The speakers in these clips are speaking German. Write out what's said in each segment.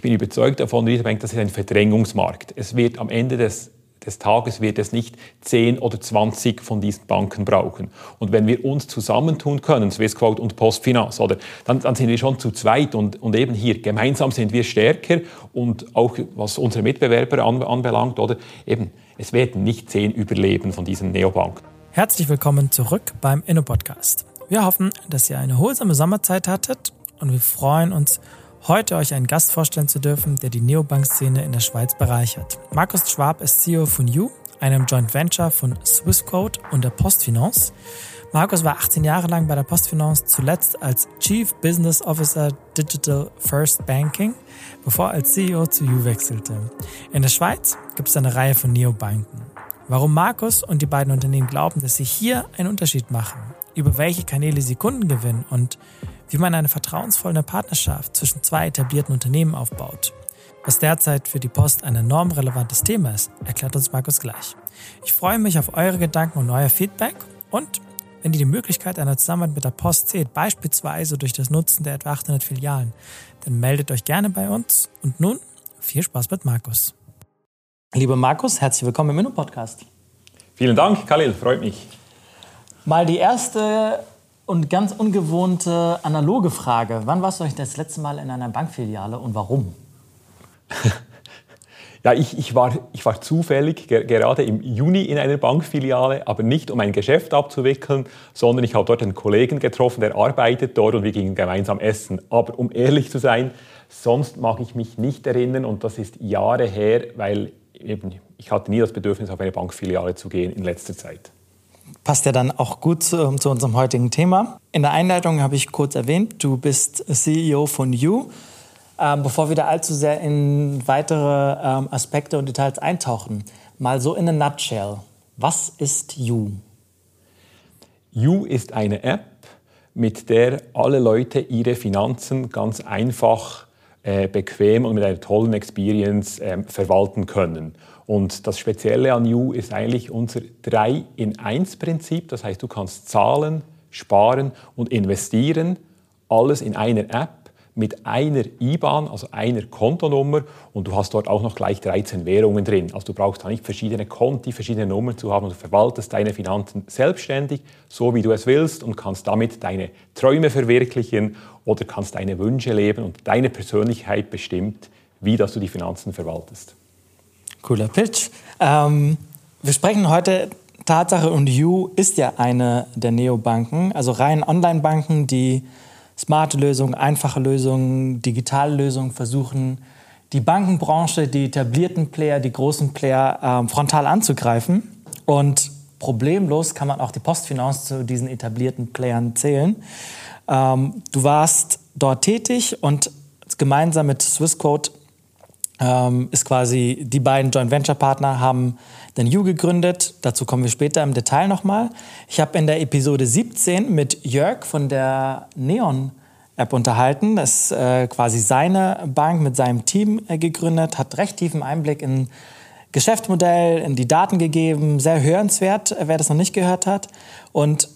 ich bin überzeugt davon, Retail Bank, das ist ein Verdrängungsmarkt. Es wird am Ende des des Tages wird es nicht 10 oder 20 von diesen Banken brauchen. Und wenn wir uns zusammentun können, Swissquote und Postfinance, oder, dann, dann sind wir schon zu zweit und, und eben hier gemeinsam sind wir stärker und auch was unsere Mitbewerber an, anbelangt, oder eben es werden nicht 10 überleben von diesen Neobanken. Herzlich willkommen zurück beim Inno-Podcast. Wir hoffen, dass ihr eine holsame Sommerzeit hattet und wir freuen uns heute euch einen Gast vorstellen zu dürfen, der die Neobank-Szene in der Schweiz bereichert. Markus Schwab ist CEO von You, einem Joint Venture von Swissquote und der Postfinance. Markus war 18 Jahre lang bei der Postfinance, zuletzt als Chief Business Officer Digital First Banking, bevor er als CEO zu You wechselte. In der Schweiz gibt es eine Reihe von Neobanken. Warum Markus und die beiden Unternehmen glauben, dass sie hier einen Unterschied machen, über welche Kanäle sie Kunden gewinnen und wie man eine vertrauensvolle Partnerschaft zwischen zwei etablierten Unternehmen aufbaut. Was derzeit für die Post ein enorm relevantes Thema ist, erklärt uns Markus gleich. Ich freue mich auf eure Gedanken und euer Feedback und wenn ihr die Möglichkeit einer Zusammenarbeit mit der Post seht, beispielsweise durch das Nutzen der etwa 800 Filialen, dann meldet euch gerne bei uns. Und nun viel Spaß mit Markus. Lieber Markus, herzlich willkommen im Minno-Podcast. Vielen Dank, Khalil, freut mich. Mal die erste und ganz ungewohnte analoge Frage. Wann warst du eigentlich das letzte Mal in einer Bankfiliale und warum? Ja, ich, ich, war, ich war zufällig ge gerade im Juni in einer Bankfiliale, aber nicht um ein Geschäft abzuwickeln, sondern ich habe dort einen Kollegen getroffen, der arbeitet dort und wir gingen gemeinsam essen. Aber um ehrlich zu sein, sonst mag ich mich nicht erinnern und das ist Jahre her, weil eben, ich hatte nie das Bedürfnis, auf eine Bankfiliale zu gehen in letzter Zeit passt ja dann auch gut zu, zu, unserem heutigen Thema. In der Einleitung habe ich kurz erwähnt, du bist CEO von You. Ähm, bevor wir da allzu sehr in weitere ähm, Aspekte und Details eintauchen, mal so in a nutshell. Was ist You? You ist eine App, mit der alle Leute ihre Finanzen ganz einfach, äh, bequem und mit einer tollen Experience äh, verwalten können. Und das Spezielle an You ist eigentlich unser 3 in 1 Prinzip. Das heißt, du kannst zahlen, sparen und investieren, alles in einer App mit einer IBAN, also einer Kontonummer und du hast dort auch noch gleich 13 Währungen drin. Also du brauchst da nicht verschiedene Konti, verschiedene Nummern zu haben. Du verwaltest deine Finanzen selbstständig, so wie du es willst und kannst damit deine Träume verwirklichen oder kannst deine Wünsche leben und deine Persönlichkeit bestimmt, wie dass du die Finanzen verwaltest. Cooler Pitch. Ähm, wir sprechen heute Tatsache und You ist ja eine der Neobanken, also rein Online-Banken, die smarte Lösungen, einfache Lösungen, digitale Lösungen versuchen, die Bankenbranche, die etablierten Player, die großen Player ähm, frontal anzugreifen. Und problemlos kann man auch die Postfinance zu diesen etablierten Playern zählen. Ähm, du warst dort tätig und gemeinsam mit Swissquote ähm, ist quasi, die beiden Joint Venture Partner haben den You gegründet. Dazu kommen wir später im Detail nochmal. Ich habe in der Episode 17 mit Jörg von der Neon App unterhalten. Das ist äh, quasi seine Bank mit seinem Team äh, gegründet, hat recht tiefen Einblick in Geschäftsmodell, in die Daten gegeben. Sehr hörenswert, wer das noch nicht gehört hat. Und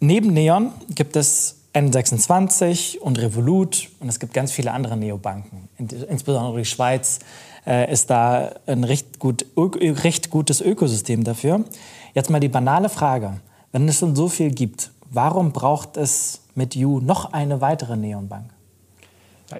neben Neon gibt es N26 und Revolut und es gibt ganz viele andere Neobanken. Insbesondere die Schweiz äh, ist da ein recht, gut, recht gutes Ökosystem dafür. Jetzt mal die banale Frage. Wenn es schon so viel gibt, warum braucht es mit You noch eine weitere Neonbank?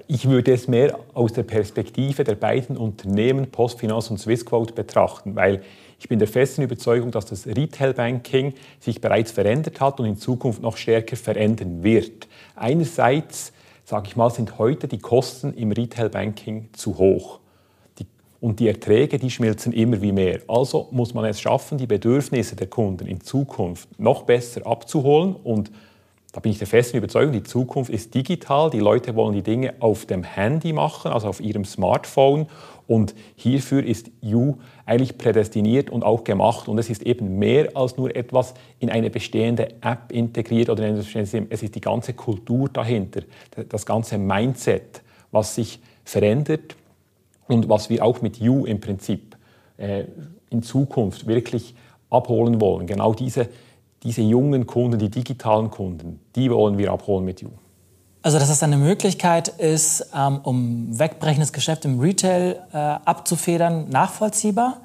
Ich würde es mehr aus der Perspektive der beiden Unternehmen Postfinance und Swissquote betrachten, weil ich bin der festen Überzeugung, dass das Retail Banking sich bereits verändert hat und in Zukunft noch stärker verändern wird. Einerseits, sage ich mal, sind heute die Kosten im Retail Banking zu hoch. Und die Erträge, die schmilzen immer wie mehr. Also muss man es schaffen, die Bedürfnisse der Kunden in Zukunft noch besser abzuholen und da bin ich der festen Überzeugung, die Zukunft ist digital. Die Leute wollen die Dinge auf dem Handy machen, also auf ihrem Smartphone. Und hierfür ist You eigentlich prädestiniert und auch gemacht. Und es ist eben mehr als nur etwas in eine bestehende App integriert oder in ein. Es ist die ganze Kultur dahinter, das ganze Mindset, was sich verändert und was wir auch mit You im Prinzip äh, in Zukunft wirklich abholen wollen. Genau diese diese jungen Kunden, die digitalen Kunden, die wollen wir abholen mit You. Also, dass das eine Möglichkeit ist, ähm, um wegbrechendes Geschäft im Retail äh, abzufedern, nachvollziehbar.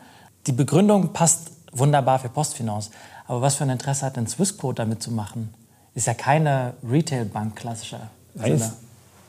Die Begründung passt wunderbar für Postfinance. Aber was für ein Interesse hat denn Swissquote damit zu machen? Ist ja keine Retail-Bank klassischer Nein, Sinne.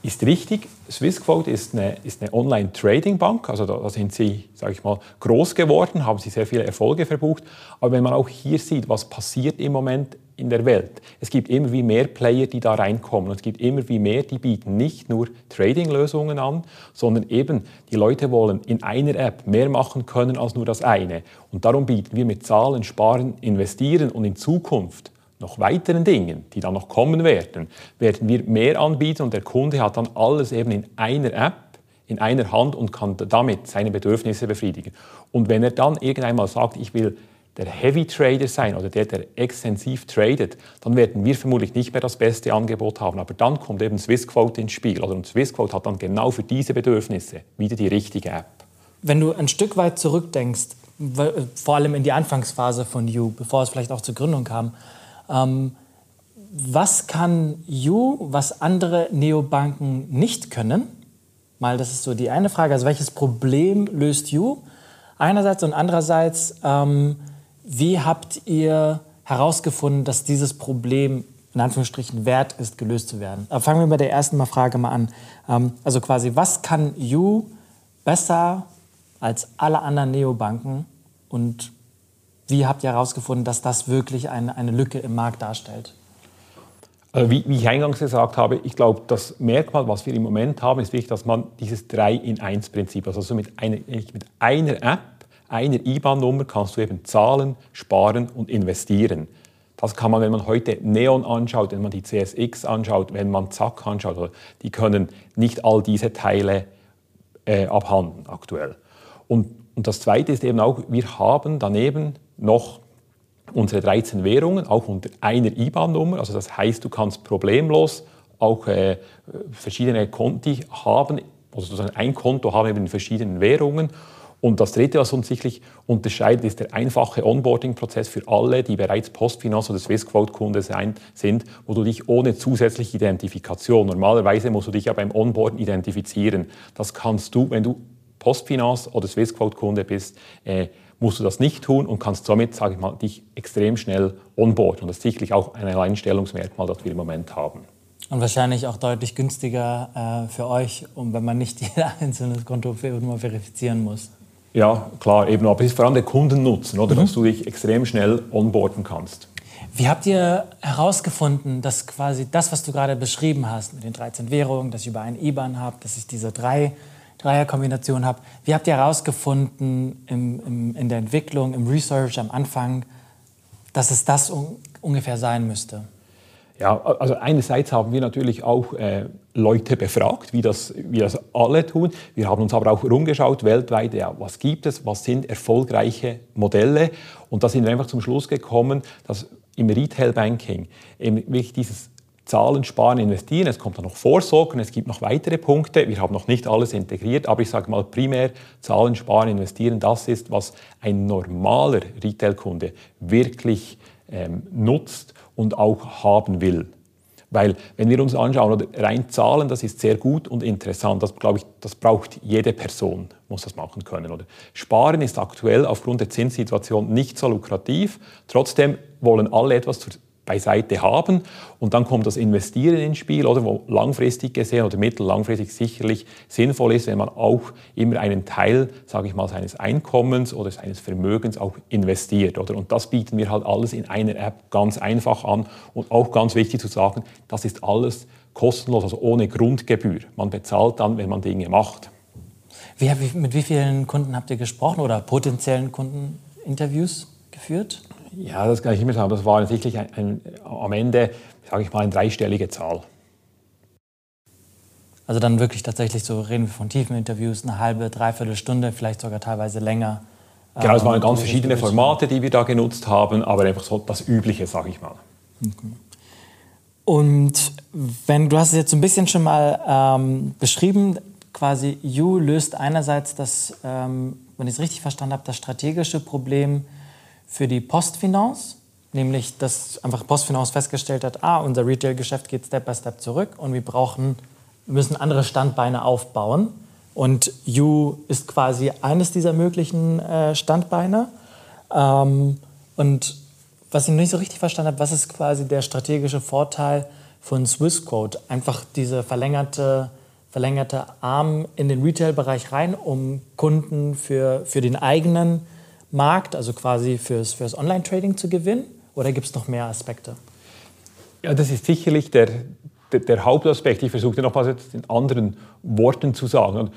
Ist richtig. Swissquote ist eine, ist eine Online-Trading-Bank. Also da, da, sind sie, sage ich mal, groß geworden, haben sie sehr viele Erfolge verbucht. Aber wenn man auch hier sieht, was passiert im Moment in der Welt. Es gibt immer wie mehr Player, die da reinkommen. Und es gibt immer wie mehr, die bieten nicht nur Trading-Lösungen an, sondern eben die Leute wollen in einer App mehr machen können als nur das eine. Und darum bieten wir mit Zahlen, Sparen, Investieren und in Zukunft noch weiteren Dingen, die dann noch kommen werden, werden wir mehr anbieten und der Kunde hat dann alles eben in einer App, in einer Hand und kann damit seine Bedürfnisse befriedigen. Und wenn er dann irgendwann mal sagt, ich will der Heavy Trader sein oder der, der extensiv tradet, dann werden wir vermutlich nicht mehr das beste Angebot haben. Aber dann kommt eben Swissquote ins Spiel. Oder? Und Swissquote hat dann genau für diese Bedürfnisse wieder die richtige App. Wenn du ein Stück weit zurückdenkst, vor allem in die Anfangsphase von You, bevor es vielleicht auch zur Gründung kam, ähm, was kann You, was andere Neobanken nicht können? Mal, das ist so die eine Frage. Also welches Problem löst You einerseits und andererseits ähm, wie habt ihr herausgefunden, dass dieses Problem in Anführungsstrichen wert ist, gelöst zu werden? Aber fangen wir bei der ersten mal Frage mal an. Ähm, also quasi, was kann You besser als alle anderen Neobanken und wie habt ihr herausgefunden, dass das wirklich eine, eine Lücke im Markt darstellt? Also wie, wie, ich eingangs gesagt habe, ich glaube, das Merkmal, was wir im Moment haben, ist wirklich, dass man dieses 3 in 1 Prinzip, also mit einer, mit einer App einer IBAN-Nummer kannst du eben zahlen, sparen und investieren. Das kann man, wenn man heute Neon anschaut, wenn man die CSX anschaut, wenn man Zack anschaut, die können nicht all diese Teile äh, abhandeln aktuell. Und, und das Zweite ist eben auch, wir haben daneben noch unsere 13 Währungen, auch unter einer IBAN-Nummer. Also das heißt, du kannst problemlos auch äh, verschiedene Konti haben, also ein Konto haben eben in verschiedenen Währungen und das Dritte, was uns sicherlich unterscheidet, ist der einfache Onboarding-Prozess für alle, die bereits Postfinance oder Swissquote-Kunde sind, wo du dich ohne zusätzliche Identifikation, normalerweise musst du dich ja beim Onboarden identifizieren. Das kannst du, wenn du Postfinance oder Swissquote-Kunde bist, äh, musst du das nicht tun und kannst somit, sage ich mal, dich extrem schnell onboarden. Und das ist sicherlich auch ein Alleinstellungsmerkmal, das wir im Moment haben. Und wahrscheinlich auch deutlich günstiger äh, für euch, um, wenn man nicht jeder einzelne Konto nur verifizieren muss. Ja, klar, eben, aber es ist vor allem der Kundennutzen, oder, mhm. dass du dich extrem schnell onboarden kannst. Wie habt ihr herausgefunden, dass quasi das, was du gerade beschrieben hast, mit den 13 Währungen, dass ich über einen IBAN habe, dass ich diese drei Dreierkombination habe, wie habt ihr herausgefunden im, im, in der Entwicklung, im Research am Anfang, dass es das un ungefähr sein müsste? Ja, also einerseits haben wir natürlich auch äh, Leute befragt, wie das, wie das alle tun. Wir haben uns aber auch rumgeschaut weltweit, ja, was gibt es, was sind erfolgreiche Modelle. Und da sind wir einfach zum Schluss gekommen, dass im Retail Banking eben wirklich dieses Zahlen, Sparen, Investieren, es kommt dann noch Vorsorgen, es gibt noch weitere Punkte. Wir haben noch nicht alles integriert, aber ich sage mal primär Zahlen, Sparen, Investieren, das ist, was ein normaler Retail-Kunde wirklich ähm, nutzt und auch haben will. Weil wenn wir uns anschauen, rein Zahlen, das ist sehr gut und interessant. Das glaube ich, das braucht jede Person, muss das machen können. Oder Sparen ist aktuell aufgrund der Zinssituation nicht so lukrativ. Trotzdem wollen alle etwas zur beiseite haben. Und dann kommt das Investieren ins Spiel, oder wo langfristig gesehen oder mittellangfristig sicherlich sinnvoll ist, wenn man auch immer einen Teil, sage ich mal, seines Einkommens oder seines Vermögens auch investiert. Oder? Und das bieten wir halt alles in einer App ganz einfach an. Und auch ganz wichtig zu sagen, das ist alles kostenlos, also ohne Grundgebühr. Man bezahlt dann, wenn man Dinge macht. Wie, mit wie vielen Kunden habt ihr gesprochen oder potenziellen Kunden Interviews geführt? Ja, das kann ich nicht mehr sagen. Das war sicherlich ein, ein, am Ende, sage ich mal, eine dreistellige Zahl. Also dann wirklich tatsächlich so reden wir von tiefen Interviews, eine halbe, dreiviertel Stunde, vielleicht sogar teilweise länger. Genau, es waren ähm, ganz verschiedene Formate, die wir da genutzt haben, aber einfach so das Übliche, sage ich mal. Okay. Und wenn du hast es jetzt so ein bisschen schon mal ähm, beschrieben, quasi You löst einerseits das, ähm, wenn ich es richtig verstanden habe, das strategische Problem für die Postfinance, nämlich dass einfach Postfinance festgestellt hat, ah, unser Retail-Geschäft geht Step by Step zurück und wir brauchen, müssen andere Standbeine aufbauen. Und You ist quasi eines dieser möglichen äh, Standbeine. Ähm, und was ich noch nicht so richtig verstanden habe, was ist quasi der strategische Vorteil von Swissquote? Einfach diese verlängerte, verlängerte Arm in den Retail-Bereich rein, um Kunden für, für den eigenen Markt, also quasi fürs, fürs Online-Trading zu gewinnen? Oder gibt es noch mehr Aspekte? Ja, das ist sicherlich der, der, der Hauptaspekt. Ich versuche nochmals in anderen Worten zu sagen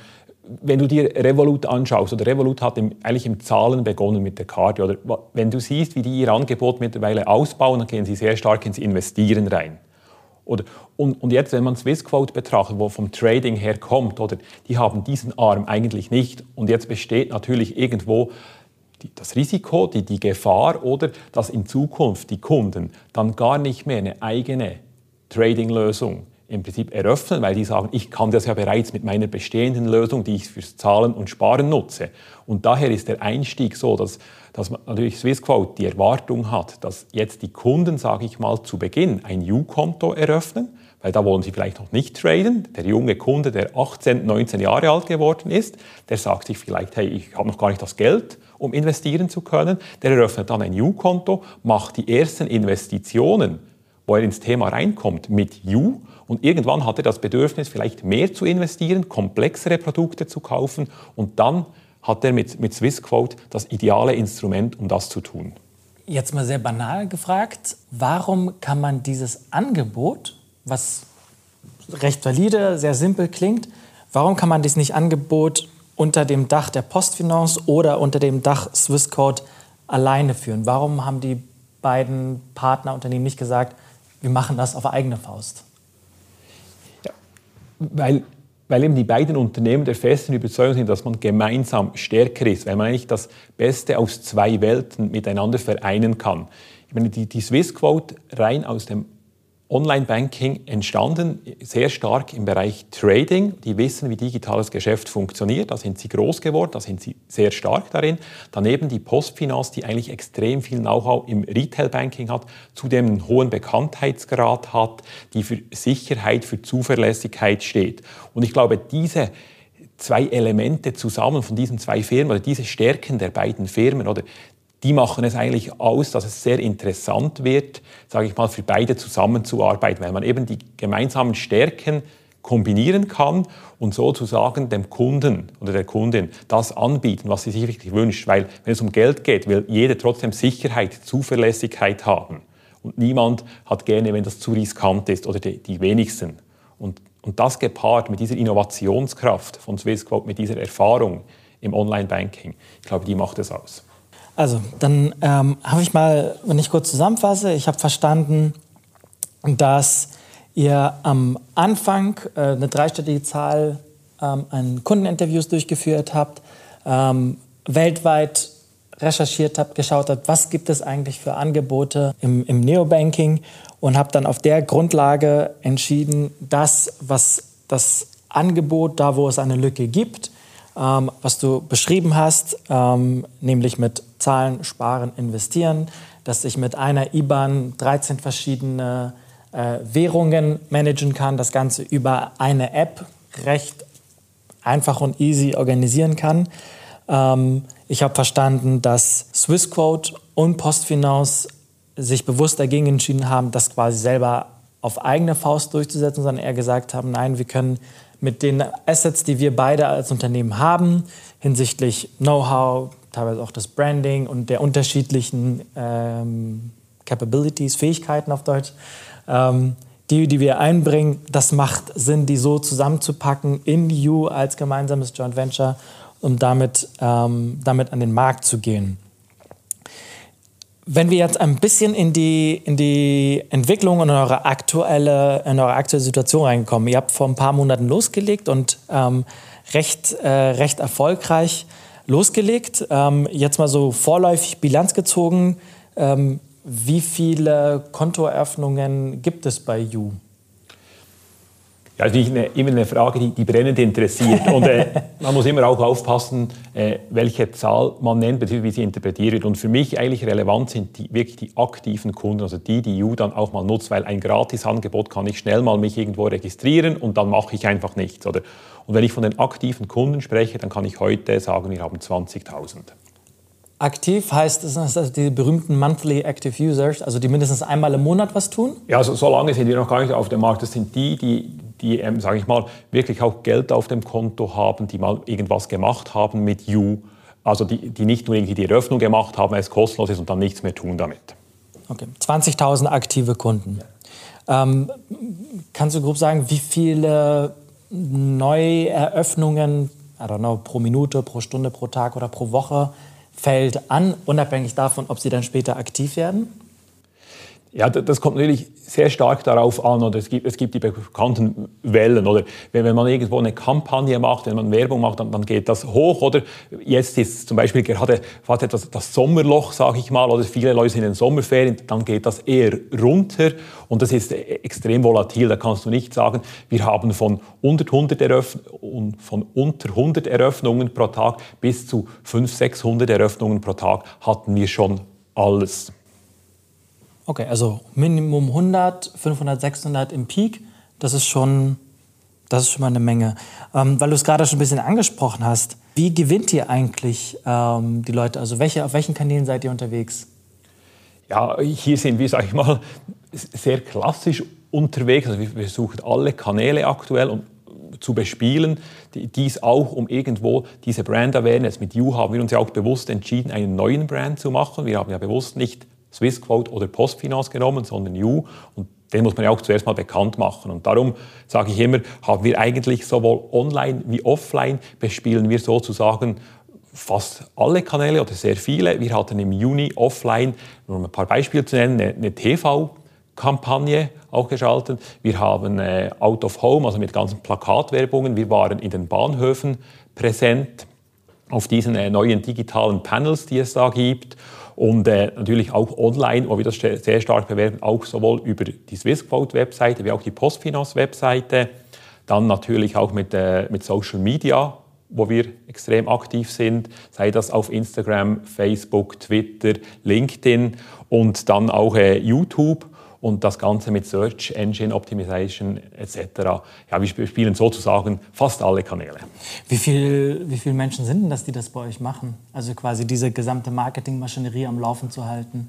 wenn du dir Revolut anschaust, oder Revolut hat im, eigentlich im Zahlen begonnen mit der Karte, oder wenn du siehst, wie die ihr Angebot mittlerweile ausbauen, dann gehen sie sehr stark ins Investieren rein. Oder, und, und jetzt, wenn man Swissquote betrachtet, wo vom Trading her kommt, oder, die haben diesen Arm eigentlich nicht. Und jetzt besteht natürlich irgendwo die, das Risiko, die, die Gefahr, oder dass in Zukunft die Kunden dann gar nicht mehr eine eigene Trading-Lösung im Prinzip eröffnen, weil die sagen, ich kann das ja bereits mit meiner bestehenden Lösung, die ich fürs Zahlen und Sparen nutze. Und daher ist der Einstieg so, dass, dass natürlich Swissquote die Erwartung hat, dass jetzt die Kunden, sage ich mal, zu Beginn ein U-Konto eröffnen, weil da wollen sie vielleicht noch nicht traden. Der junge Kunde, der 18, 19 Jahre alt geworden ist, der sagt sich vielleicht, hey, ich habe noch gar nicht das Geld, um investieren zu können. Der eröffnet dann ein U-Konto, macht die ersten Investitionen, wo er ins Thema reinkommt, mit U und irgendwann hat er das Bedürfnis, vielleicht mehr zu investieren, komplexere Produkte zu kaufen und dann hat er mit, mit Swissquote das ideale Instrument, um das zu tun. Jetzt mal sehr banal gefragt, warum kann man dieses Angebot, was recht valide, sehr simpel klingt, warum kann man dieses nicht Angebot unter dem Dach der Postfinance oder unter dem Dach Swissquote alleine führen? Warum haben die beiden Partnerunternehmen nicht gesagt, wir machen das auf eigene Faust? weil, weil eben die beiden Unternehmen der festen Überzeugung sind, dass man gemeinsam stärker ist, weil man eigentlich das Beste aus zwei Welten miteinander vereinen kann. Ich meine, die, die Swissquote rein aus dem Online-Banking entstanden, sehr stark im Bereich Trading. Die wissen, wie digitales Geschäft funktioniert. Da sind sie groß geworden, da sind sie sehr stark darin. Daneben die Postfinance, die eigentlich extrem viel Know-how im Retail-Banking hat, zudem einen hohen Bekanntheitsgrad hat, die für Sicherheit, für Zuverlässigkeit steht. Und ich glaube, diese zwei Elemente zusammen von diesen zwei Firmen oder diese Stärken der beiden Firmen oder die machen es eigentlich aus, dass es sehr interessant wird, sage ich mal, für beide zusammenzuarbeiten, weil man eben die gemeinsamen Stärken kombinieren kann und sozusagen dem Kunden oder der Kundin das anbieten, was sie sich wirklich wünscht. Weil wenn es um Geld geht, will jeder trotzdem Sicherheit, Zuverlässigkeit haben. Und niemand hat gerne, wenn das zu riskant ist oder die, die wenigsten. Und, und das gepaart mit dieser Innovationskraft von Swissquote, mit dieser Erfahrung im Online-Banking, ich glaube, die macht es aus. Also, dann ähm, habe ich mal, wenn ich kurz zusammenfasse, ich habe verstanden, dass ihr am Anfang äh, eine dreistellige Zahl ähm, an Kundeninterviews durchgeführt habt, ähm, weltweit recherchiert habt, geschaut habt, was gibt es eigentlich für Angebote im, im Neobanking und habt dann auf der Grundlage entschieden, das, was das Angebot, da wo es eine Lücke gibt, ähm, was du beschrieben hast, ähm, nämlich mit Zahlen, Sparen, Investieren, dass ich mit einer IBAN 13 verschiedene äh, Währungen managen kann, das Ganze über eine App recht einfach und easy organisieren kann. Ähm, ich habe verstanden, dass Swissquote und Postfinance sich bewusst dagegen entschieden haben, das quasi selber auf eigene Faust durchzusetzen, sondern eher gesagt haben, nein, wir können mit den Assets, die wir beide als Unternehmen haben, hinsichtlich Know-how, teilweise auch das Branding und der unterschiedlichen ähm, Capabilities, Fähigkeiten auf Deutsch, ähm, die, die wir einbringen, das macht Sinn, die so zusammenzupacken in You als gemeinsames Joint Venture, um damit, ähm, damit an den Markt zu gehen. Wenn wir jetzt ein bisschen in die, in die Entwicklung und in eure, aktuelle, in eure aktuelle Situation reinkommen. Ihr habt vor ein paar Monaten losgelegt und ähm, recht, äh, recht erfolgreich losgelegt. Ähm, jetzt mal so vorläufig Bilanz gezogen. Ähm, wie viele Kontoeröffnungen gibt es bei You? Ja, das ist eine, immer eine Frage, die, die brennend interessiert. Und äh, man muss immer auch aufpassen, äh, welche Zahl man nennt, bzw. wie sie interpretiert wird. Und für mich eigentlich relevant sind die, wirklich die aktiven Kunden, also die, die You dann auch mal nutzt, weil ein Gratisangebot kann ich schnell mal mich irgendwo registrieren und dann mache ich einfach nichts. Oder? Und wenn ich von den aktiven Kunden spreche, dann kann ich heute sagen, wir haben 20.000. Aktiv heißt es, also die berühmten Monthly Active Users, also die mindestens einmal im Monat was tun? Ja, also so lange sind wir noch gar nicht auf dem Markt. Das sind die, die, die ähm, sage ich mal, wirklich auch Geld auf dem Konto haben, die mal irgendwas gemacht haben mit You. Also die, die nicht nur irgendwie die Eröffnung gemacht haben, es kostenlos ist und dann nichts mehr tun damit. Okay, 20.000 aktive Kunden. Ja. Ähm, kannst du grob sagen, wie viele Neueröffnungen, I don't know, pro Minute, pro Stunde, pro Tag oder pro Woche fällt an, unabhängig davon, ob sie dann später aktiv werden? Ja, das kommt natürlich sehr stark darauf an, oder es gibt, es gibt die bekannten Wellen, oder wenn, wenn man irgendwo eine Kampagne macht, wenn man Werbung macht, dann, dann geht das hoch, oder jetzt ist zum Beispiel gerade fast etwas das Sommerloch, sage ich mal, oder viele Leute sind in den Sommerferien, dann geht das eher runter und das ist extrem volatil, da kannst du nicht sagen, wir haben von unter 100, Eröffn von unter 100 Eröffnungen pro Tag bis zu 500, 600 Eröffnungen pro Tag hatten wir schon alles. Okay, also Minimum 100, 500, 600 im Peak, das ist schon, das ist schon mal eine Menge. Ähm, weil du es gerade schon ein bisschen angesprochen hast, wie gewinnt ihr eigentlich ähm, die Leute? Also welche, auf welchen Kanälen seid ihr unterwegs? Ja, hier sind wir, sage ich mal, sehr klassisch unterwegs. Also wir versuchen alle Kanäle aktuell und zu bespielen, dies auch, um irgendwo diese Brand Awareness. Mit You haben wir uns ja auch bewusst entschieden, einen neuen Brand zu machen. Wir haben ja bewusst nicht Swissquote oder Postfinance genommen, sondern You. Und den muss man ja auch zuerst mal bekannt machen. Und darum sage ich immer, haben wir eigentlich sowohl online wie offline bespielen wir sozusagen fast alle Kanäle oder sehr viele. Wir hatten im Juni offline, um ein paar Beispiele zu nennen, eine, eine TV-Kampagne auch geschaltet. Wir haben äh, Out of Home, also mit ganzen Plakatwerbungen. Wir waren in den Bahnhöfen präsent auf diesen äh, neuen digitalen Panels, die es da gibt und äh, natürlich auch online, wo wir das sehr stark bewerben, auch sowohl über die Swissquote-Webseite wie auch die Postfinance-Webseite. Dann natürlich auch mit, äh, mit Social Media, wo wir extrem aktiv sind, sei das auf Instagram, Facebook, Twitter, LinkedIn und dann auch äh, YouTube und das Ganze mit Search Engine Optimization etc. Ja, wir spielen sozusagen fast alle Kanäle. Wie, viel, wie viele Menschen sind denn das, die das bei euch machen? Also quasi diese gesamte Marketingmaschinerie am Laufen zu halten?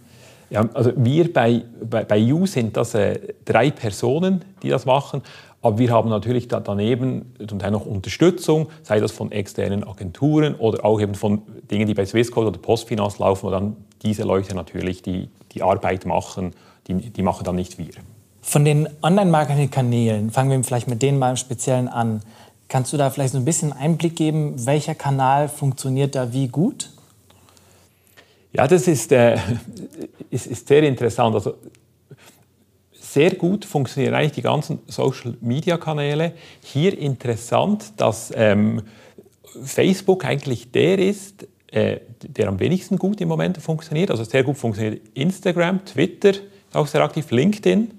Ja, also wir bei, bei, bei You sind das äh, drei Personen, die das machen. Aber wir haben natürlich da daneben zum Teil noch Unterstützung, sei das von externen Agenturen oder auch eben von Dingen, die bei Swissquote oder Postfinance laufen, wo dann diese Leute natürlich die, die Arbeit machen die, die machen dann nicht wir. Von den Online-Marketing-Kanälen, fangen wir vielleicht mit denen mal im Speziellen an. Kannst du da vielleicht so ein bisschen Einblick geben, welcher Kanal funktioniert da wie gut? Ja, das ist, äh, ist, ist sehr interessant. Also, sehr gut funktionieren eigentlich die ganzen Social-Media-Kanäle. Hier interessant, dass ähm, Facebook eigentlich der ist, äh, der am wenigsten gut im Moment funktioniert. Also sehr gut funktioniert Instagram, Twitter, auch sehr aktiv. LinkedIn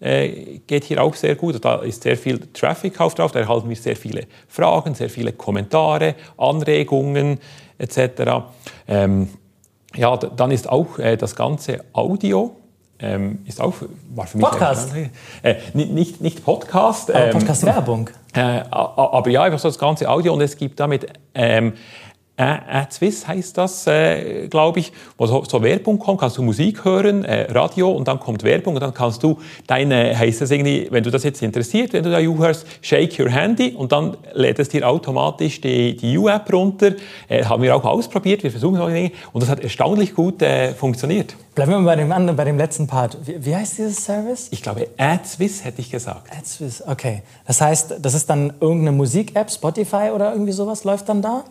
äh, geht hier auch sehr gut. Da ist sehr viel Traffic auf drauf. Da erhalten wir sehr viele Fragen, sehr viele Kommentare, Anregungen etc. Ähm, ja, dann ist auch äh, das ganze Audio ähm, ist auch war für mich Podcast. Äh, nicht, nicht Podcast. Ähm, Podcast-Werbung. Äh, aber ja, einfach so das ganze Audio und es gibt damit ähm, AdSwiss heißt das, äh, glaube ich, wo so, so, Werbung kommt, kannst du Musik hören, äh, Radio und dann kommt Werbung und dann kannst du deine, heißt das irgendwie, wenn du das jetzt interessiert, wenn du da You hörst, shake your handy und dann lädt es dir automatisch die, die You-App runter. Äh, haben wir auch ausprobiert, wir versuchen solche Dinge und das hat erstaunlich gut äh, funktioniert. Bleiben wir mal bei dem anderen, bei dem letzten Part. Wie, wie heißt dieses Service? Ich glaube AdSwiss hätte ich gesagt. AdSwiss, okay. Das heißt, das ist dann irgendeine Musik-App, Spotify oder irgendwie sowas läuft dann da?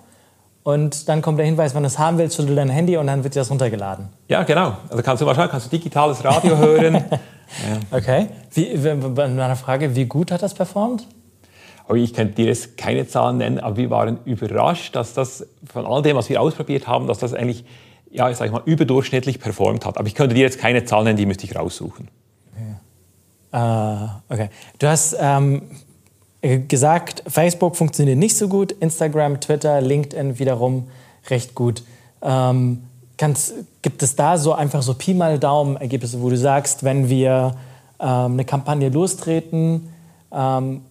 Und dann kommt der Hinweis, wenn du es haben willst, schüttel dein Handy und dann wird dir das runtergeladen. Ja, genau. Also kannst du wahrscheinlich kannst du digitales Radio hören. ja. Okay. Wie, bei meiner Frage, wie gut hat das performt? Aber ich könnte dir jetzt keine Zahlen nennen, aber wir waren überrascht, dass das von all dem, was wir ausprobiert haben, dass das eigentlich ja, sag ich mal, überdurchschnittlich performt hat. Aber ich könnte dir jetzt keine Zahlen nennen, die müsste ich raussuchen. Okay. Uh, okay. Du hast ähm, äh, gesagt, Facebook funktioniert nicht so gut, Instagram, Twitter, LinkedIn wiederum recht gut. Ähm, kannst, gibt es da so einfach so Pi mal Daumen Ergebnisse, wo du sagst, wenn wir ähm, eine Kampagne lostreten ähm,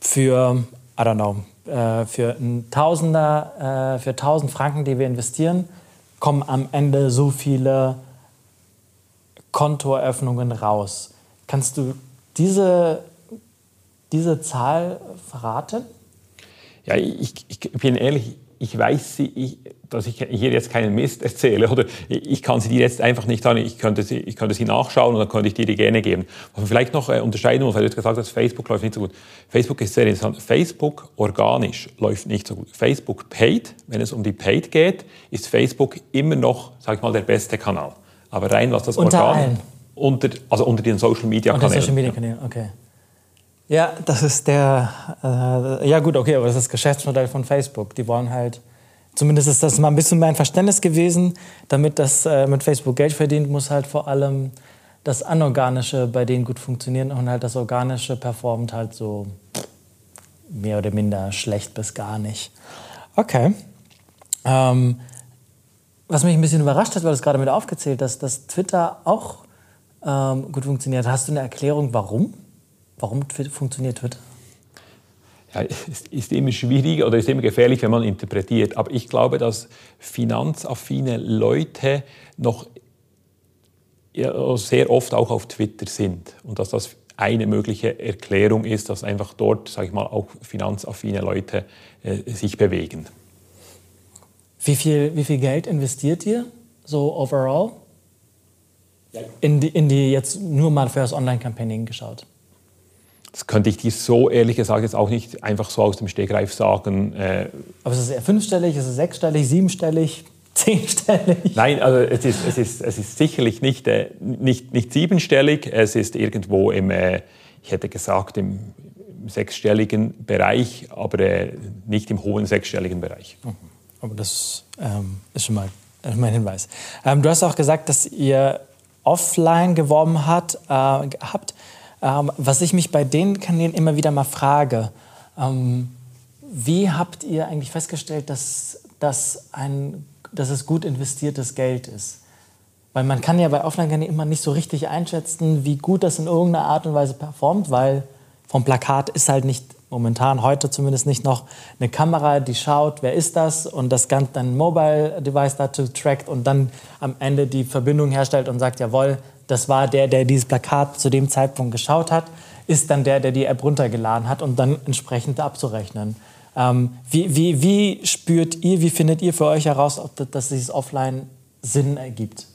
für, I don't know, äh, für ein Tausender, äh, für 1000 Franken, die wir investieren, kommen am Ende so viele Kontoeröffnungen raus. Kannst du diese, diese Zahl verraten? Ja, ich, ich bin ehrlich, ich weiß sie, ich, dass ich hier jetzt keinen Mist erzähle oder ich kann sie dir jetzt einfach nicht sagen. Ich könnte sie, ich könnte sie nachschauen und dann könnte ich dir die gerne geben. Was man vielleicht noch äh, unterscheiden muss, weil du jetzt gesagt hast, Facebook läuft nicht so gut. Facebook ist sehr interessant. Facebook organisch läuft nicht so gut. Facebook Paid, wenn es um die Paid geht, ist Facebook immer noch, sag ich mal, der beste Kanal. Aber rein was das unter Organ, allen. unter also unter den Social Media Kanälen. Unter Social Media Kanälen, okay. Ja, das ist der, äh, ja gut, okay, aber das ist das Geschäftsmodell von Facebook. Die wollen halt, zumindest ist das mal ein bisschen mein Verständnis gewesen, damit das äh, mit Facebook Geld verdient, muss halt vor allem das Anorganische bei denen gut funktionieren und halt das Organische performt halt so mehr oder minder schlecht bis gar nicht. Okay. Ähm, was mich ein bisschen überrascht hat, weil du es gerade mit aufgezählt hast, dass Twitter auch ähm, gut funktioniert. Hast du eine Erklärung, warum? Warum funktioniert Twitter? Ja, es ist immer schwierig oder ist immer gefährlich, wenn man interpretiert. Aber ich glaube, dass finanzaffine Leute noch sehr oft auch auf Twitter sind und dass das eine mögliche Erklärung ist, dass einfach dort, sage ich mal, auch finanzaffine Leute äh, sich bewegen. Wie viel, wie viel Geld investiert ihr so overall? In die, in die jetzt nur mal für das Online-Campaigning geschaut? Das könnte ich dir so ehrlich gesagt jetzt auch nicht einfach so aus dem Stegreif sagen. Äh Aber ist es eher fünfstellig, ist es sechsstellig, siebenstellig, zehnstellig? Nein, also es ist, es ist, es ist sicherlich nicht, äh, nicht, nicht siebenstellig. Es ist irgendwo im, äh, ich hätte gesagt, im, im sechsstelligen Bereich, aber äh, nicht im hohen sechsstelligen Bereich. Mhm. Aber das ähm, ist schon mal mein Hinweis. Ähm, du hast auch gesagt, dass ihr offline geworben hat, äh, habt. Ähm, was ich mich bei den Kanälen immer wieder mal frage, ähm, wie habt ihr eigentlich festgestellt, dass, dass, ein, dass es gut investiertes Geld ist? Weil man kann ja bei Offline-Kanälen immer nicht so richtig einschätzen, wie gut das in irgendeiner Art und Weise performt, weil vom Plakat ist halt nicht momentan heute zumindest nicht noch eine Kamera, die schaut, wer ist das und das Ganze dann Mobile Device dazu trackt und dann am Ende die Verbindung herstellt und sagt, jawohl, das war der, der dieses Plakat zu dem Zeitpunkt geschaut hat, ist dann der, der die App runtergeladen hat und dann entsprechend abzurechnen. Ähm, wie, wie, wie spürt ihr, wie findet ihr für euch heraus, ob das, dass dieses Offline Sinn ergibt?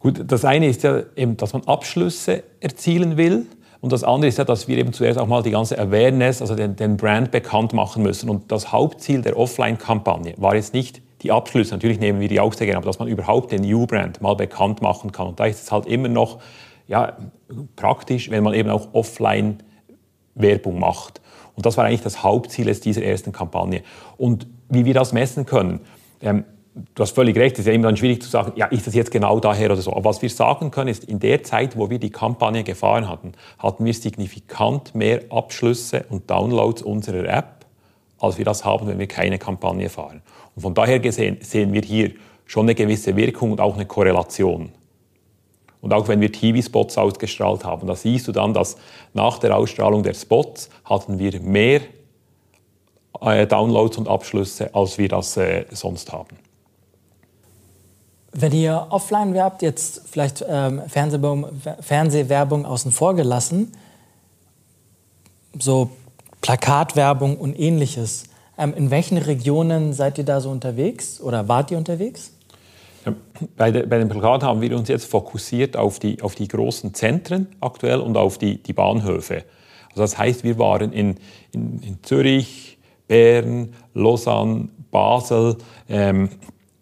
Gut, das eine ist ja eben, dass man Abschlüsse erzielen will. Und das andere ist ja, dass wir eben zuerst auch mal die ganze Awareness, also den, den Brand bekannt machen müssen. Und das Hauptziel der Offline-Kampagne war jetzt nicht die Abschlüsse, natürlich nehmen wir die auch sehr gerne, aber dass man überhaupt den New-Brand mal bekannt machen kann. Und da ist es halt immer noch ja, praktisch, wenn man eben auch offline Werbung macht. Und das war eigentlich das Hauptziel dieser ersten Kampagne. Und wie wir das messen können, ähm, du hast völlig recht, es ist ja immer dann schwierig zu sagen, ja, ist das jetzt genau daher oder so. Aber was wir sagen können, ist, in der Zeit, wo wir die Kampagne gefahren hatten, hatten wir signifikant mehr Abschlüsse und Downloads unserer App, als wir das haben, wenn wir keine Kampagne fahren. Und von daher gesehen sehen wir hier schon eine gewisse Wirkung und auch eine Korrelation. Und auch wenn wir TV-Spots ausgestrahlt haben, da siehst du dann, dass nach der Ausstrahlung der Spots hatten wir mehr äh, Downloads und Abschlüsse, als wir das äh, sonst haben. Wenn ihr offline werbt, jetzt vielleicht ähm, Fernsehwerbung, Fernsehwerbung außen vor gelassen, so Plakatwerbung und ähnliches, ähm, in welchen Regionen seid ihr da so unterwegs oder wart ihr unterwegs? Ja, bei, de, bei, den Plakaten haben wir uns jetzt fokussiert auf die, auf die großen Zentren aktuell und auf die, die Bahnhöfe. Also das heißt, wir waren in, in, in Zürich, Bern, Lausanne, Basel, ähm,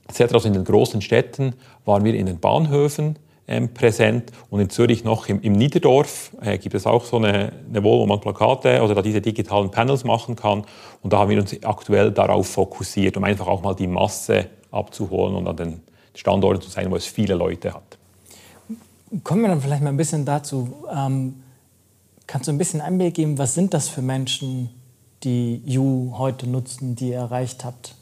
etc. Also in den großen Städten waren wir in den Bahnhöfen ähm, präsent und in Zürich noch im, im Niederdorf äh, gibt es auch so eine, eine Wohl, wo man Plakate oder diese digitalen Panels machen kann und da haben wir uns aktuell darauf fokussiert, um einfach auch mal die Masse abzuholen und an den Standorten zu sein, wo es viele Leute hat. Kommen wir dann vielleicht mal ein bisschen dazu. Ähm, Kannst du ein bisschen Einblick geben, was sind das für Menschen, die You heute nutzen, die ihr erreicht habt?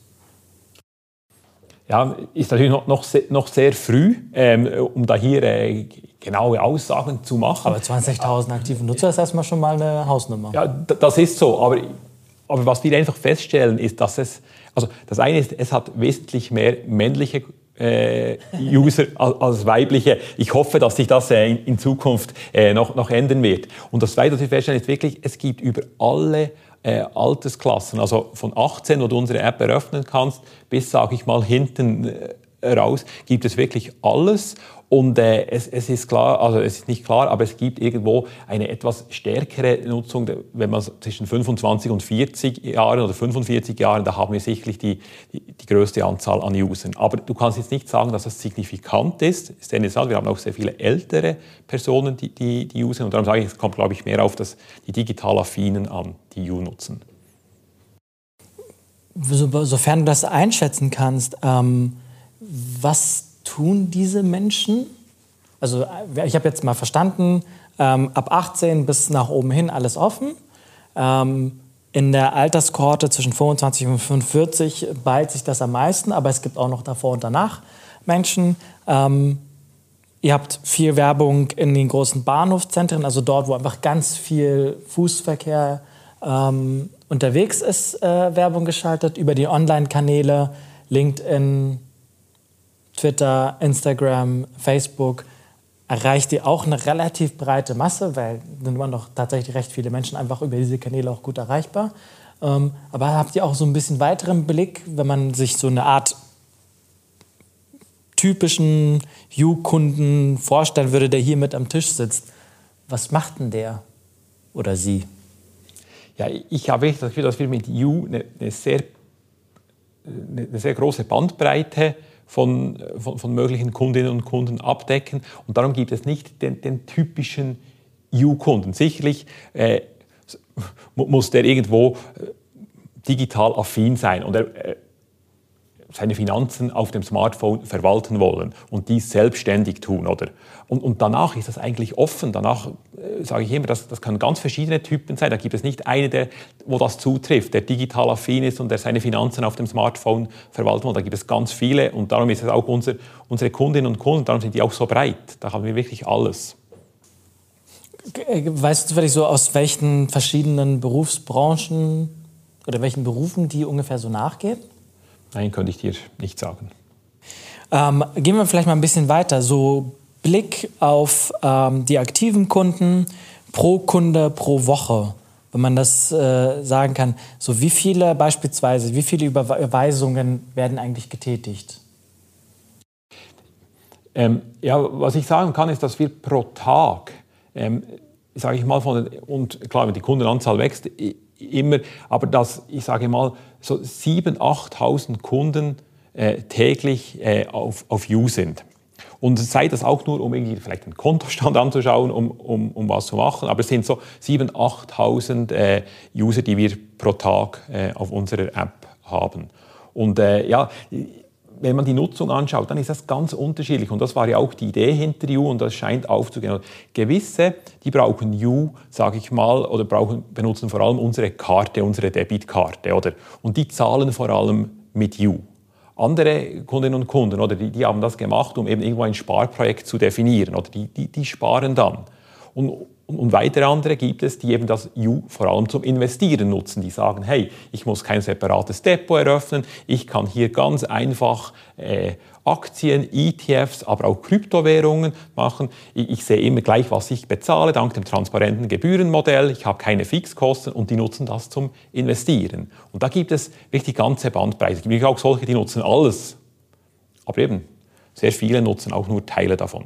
Ja, ist natürlich noch, noch, sehr, noch sehr früh, ähm, um da hier äh, genaue Aussagen zu machen. Aber 20.000 aktive Nutzer ist erstmal schon mal eine Hausnummer. Ja, das ist so. Aber, aber was wir einfach feststellen, ist, dass es, also das eine ist, es hat wesentlich mehr männliche äh, User als weibliche. Ich hoffe, dass sich das äh, in, in, Zukunft äh, noch, noch ändern wird. Und das Zweite, was wir feststellen, ist wirklich, es gibt über alle äh, Altersklassen, also von 18, wo du unsere App eröffnen kannst, bis, sage ich mal, hinten äh, raus, gibt es wirklich alles. Und äh, es, es, ist klar, also es ist nicht klar, aber es gibt irgendwo eine etwas stärkere Nutzung, wenn man zwischen 25 und 40 Jahren oder 45 Jahren, da haben wir sicherlich die, die, die größte Anzahl an Usern. Aber du kannst jetzt nicht sagen, dass das signifikant ist. ist interessant. Wir haben auch sehr viele ältere Personen, die, die, die usen. Und darum sage ich, es kommt, glaube ich, mehr auf das, die digital Affinen an, die U nutzen. So, sofern du das einschätzen kannst, ähm, was tun diese Menschen? Also äh, ich habe jetzt mal verstanden, ähm, ab 18 bis nach oben hin alles offen. Ähm, in der Alterskohorte zwischen 25 und 45 ballt sich das am meisten, aber es gibt auch noch davor und danach Menschen. Ähm, ihr habt viel Werbung in den großen Bahnhofszentren, also dort, wo einfach ganz viel Fußverkehr ähm, unterwegs ist, äh, Werbung geschaltet, über die Online-Kanäle, LinkedIn, Twitter, Instagram, Facebook, erreicht ihr auch eine relativ breite Masse, weil dann waren doch tatsächlich recht viele Menschen einfach über diese Kanäle auch gut erreichbar. Ähm, aber habt ihr auch so ein bisschen weiteren Blick, wenn man sich so eine Art typischen You-Kunden vorstellen würde, der hier mit am Tisch sitzt? Was macht denn der oder sie? Ja, ich habe das Gefühl, dass wir mit You eine, eine sehr, eine sehr große Bandbreite haben von, von, von, möglichen Kundinnen und Kunden abdecken. Und darum gibt es nicht den, den typischen U-Kunden. Sicherlich äh, muss der irgendwo äh, digital affin sein und er, äh, seine Finanzen auf dem Smartphone verwalten wollen und dies selbstständig tun. Oder? Und, und danach ist das eigentlich offen. Danach äh, sage ich immer, das, das können ganz verschiedene Typen sein. Da gibt es nicht einen, der, wo das zutrifft, der digital affin ist und der seine Finanzen auf dem Smartphone verwalten will. Da gibt es ganz viele und darum ist es auch unser, unsere Kundinnen und Kunden, darum sind die auch so breit. Da haben wir wirklich alles. Äh, weißt du zufällig so, aus welchen verschiedenen Berufsbranchen oder welchen Berufen die ungefähr so nachgehen? Nein, könnte ich dir nicht sagen. Ähm, gehen wir vielleicht mal ein bisschen weiter. So Blick auf ähm, die aktiven Kunden pro Kunde pro Woche, wenn man das äh, sagen kann. So wie viele beispielsweise, wie viele Überweisungen werden eigentlich getätigt? Ähm, ja, was ich sagen kann, ist, dass wir pro Tag, ähm, sage ich mal, von und klar, die Kundenanzahl wächst immer, aber dass, ich sage mal, so 7.000, 8.000 Kunden äh, täglich äh, auf, auf You sind. Und sei das auch nur, um irgendwie vielleicht einen Kontostand anzuschauen, um, um, um was zu machen. Aber es sind so 7.000, 8.000 äh, User, die wir pro Tag äh, auf unserer App haben. Und äh, ja, wenn man die Nutzung anschaut, dann ist das ganz unterschiedlich. Und das war ja auch die Idee hinter You und das scheint aufzugehen. Gewisse, die brauchen You, sage ich mal, oder brauchen, benutzen vor allem unsere Karte, unsere Debitkarte. Oder? Und die zahlen vor allem mit You. Andere Kundinnen und Kunden, oder, die, die haben das gemacht, um eben irgendwo ein Sparprojekt zu definieren. Oder die, die, die sparen dann. Und, und weitere andere gibt es, die eben das U vor allem zum Investieren nutzen. Die sagen, hey, ich muss kein separates Depot eröffnen, ich kann hier ganz einfach äh, Aktien, ETFs, aber auch Kryptowährungen machen. Ich, ich, sehe immer gleich, was ich bezahle, dank dem transparenten Gebührenmodell. Ich habe keine Fixkosten und die nutzen das zum Investieren. Und da gibt es wirklich die ganze Bandbreite. Es gibt auch solche, die nutzen alles. Aber eben, sehr viele nutzen auch nur Teile davon.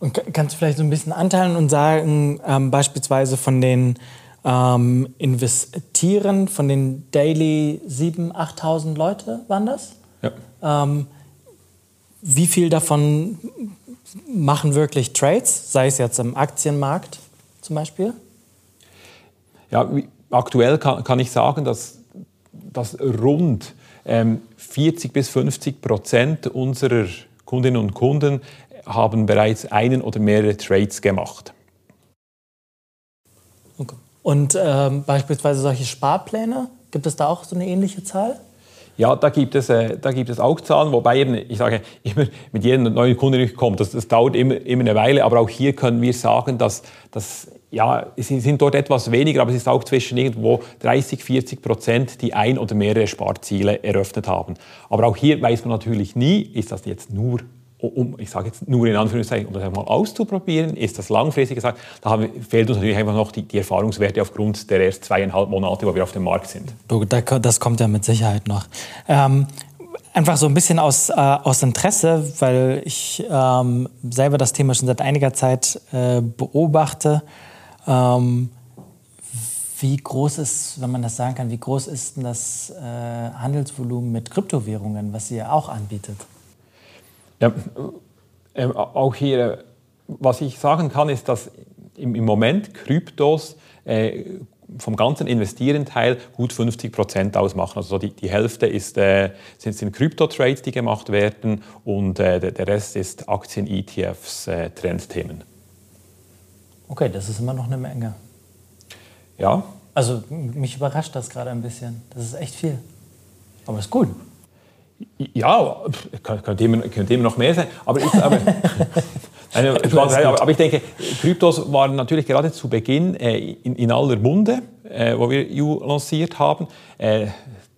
Und kannst du vielleicht so ein bisschen anteilen und sagen, ähm, beispielsweise von den ähm, Investieren, von den Daily 7.000, 8.000 Leute waren das? Ja. Ähm, wie viel davon machen wirklich Trades, sei es jetzt im Aktienmarkt zum Beispiel? Ja, aktuell kann, kann ich sagen, dass, dass rund 40 ähm, bis 50 Prozent unserer Kundinnen und Kunden haben bereits einen oder mehrere Trades gemacht. Okay. Und ähm, beispielsweise solche Sparpläne, gibt es da auch so eine ähnliche Zahl? Ja, da gibt es, äh, da gibt es auch Zahlen, wobei eben, ich sage immer, mit jedem neuen Kunden, der kommt, das, das dauert immer, immer eine Weile, aber auch hier können wir sagen, dass, dass ja, es sind dort etwas weniger, aber es ist auch zwischen irgendwo 30, 40 Prozent, die ein oder mehrere Sparziele eröffnet haben. Aber auch hier weiß man natürlich nie, ist das jetzt nur um, ich sage jetzt nur in Anführungszeichen, um das einmal auszuprobieren, ist das langfristig gesagt, da haben, fehlt uns natürlich einfach noch die, die, Erfahrungswerte aufgrund der erst zweieinhalb Monate, wo wir auf dem Markt sind. Das kommt ja mit Sicherheit noch. Ähm, einfach so ein bisschen aus, äh, aus Interesse, weil ich ähm, selber das Thema schon seit einiger Zeit äh, beobachte. Ähm, wie groß ist, wenn man das sagen kann, wie groß ist denn das äh, Handelsvolumen mit Kryptowährungen, was ihr auch anbietet? Ja, äh, auch hier, was ich sagen kann, ist, dass im, im Moment Kryptos äh, vom ganzen Investierenteil gut 50 Prozent ausmachen. Also die, die Hälfte ist, äh, sind, sind Krypto-Trades, die gemacht werden und äh, der, der, Rest ist Aktien, ETFs, äh, Trendthemen. Okay, das ist immer noch eine Menge. Ja. Also mich überrascht das gerade ein bisschen. Das ist echt viel. Aber es ist gut. Ja, könnte immer, könnte immer noch mehr sein. Aber ich, aber, aber ich denke, Kryptos waren natürlich gerade zu Beginn äh, in, in, aller Munde, äh, wo wir You lanciert haben. Äh,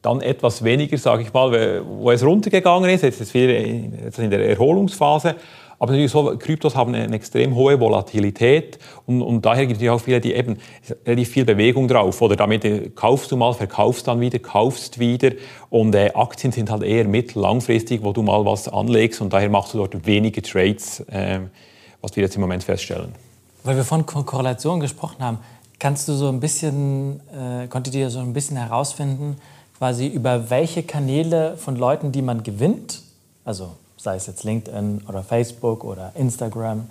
dann etwas weniger, sage ich mal, wo es runtergegangen ist. Jetzt ist es wieder in der Erholungsphase. Aber natürlich so, Kryptos haben eine extrem hohe Volatilität und, und daher gibt es auch viele, die eben relativ viel Bewegung drauf. Oder damit äh, kaufst du mal, verkaufst dann wieder, kaufst wieder. Und äh, Aktien sind halt eher mittel-, langfristig, wo du mal was anlegst und daher machst du dort weniger Trades, äh, was wir jetzt im Moment feststellen. Weil wir von Korrelation gesprochen haben, kannst du so ein bisschen, äh, konntet ihr so ein bisschen herausfinden, quasi über welche Kanäle von Leuten, die man gewinnt, also sei es jetzt LinkedIn oder Facebook oder Instagram,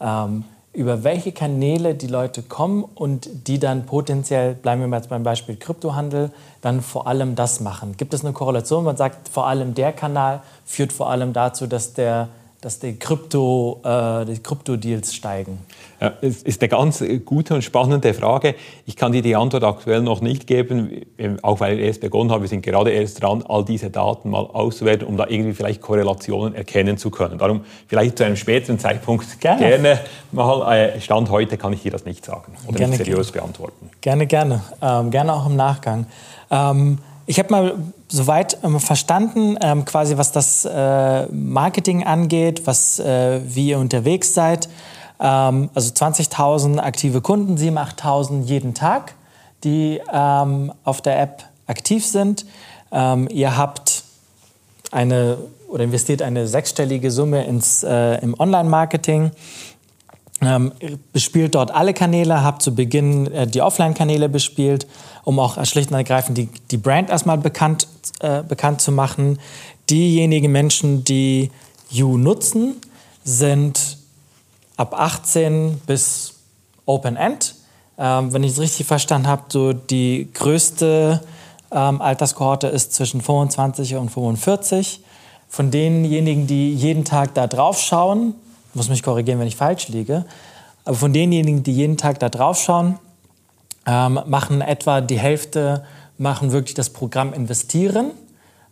ähm, über welche Kanäle die Leute kommen und die dann potenziell, bleiben wir mal jetzt beim Beispiel Kryptohandel, dann vor allem das machen. Gibt es eine Korrelation? Man sagt, vor allem der Kanal führt vor allem dazu, dass der dass die Krypto, äh, die Krypto-Deals steigen? Es ist eine ganz gute und spannende Frage. Ich kann dir die Antwort aktuell noch nicht geben, auch weil ich erst begonnen habe. Wir sind gerade erst dran, all diese Daten mal auszuwerten, um da irgendwie vielleicht Korrelationen erkennen zu können. Darum vielleicht zu einem späteren Zeitpunkt gerne, gerne mal. Äh, Stand heute kann ich dir das nicht sagen oder gerne, nicht seriös beantworten. Gerne, gerne. Ähm, gerne auch im Nachgang. Ähm, ich habe mal soweit ähm, verstanden, ähm, quasi was das äh, Marketing angeht, was, äh, wie ihr unterwegs seid. Ähm, also 20.000 aktive Kunden, 7.000, 8.000 jeden Tag, die ähm, auf der App aktiv sind. Ähm, ihr habt eine oder investiert eine sechsstellige Summe ins, äh, im Online-Marketing. Ähm, bespielt dort alle Kanäle, habt zu Beginn äh, die Offline-Kanäle bespielt, um auch schlicht und ergreifend die, die Brand erstmal bekannt, äh, bekannt zu machen. Diejenigen Menschen, die You nutzen, sind ab 18 bis Open End. Ähm, wenn ich es richtig verstanden habe, so die größte ähm, Alterskohorte ist zwischen 25 und 45. Von denjenigen, die jeden Tag da drauf schauen, muss mich korrigieren, wenn ich falsch liege, aber von denjenigen, die jeden Tag da drauf schauen, ähm, machen etwa die Hälfte, machen wirklich das Programm investieren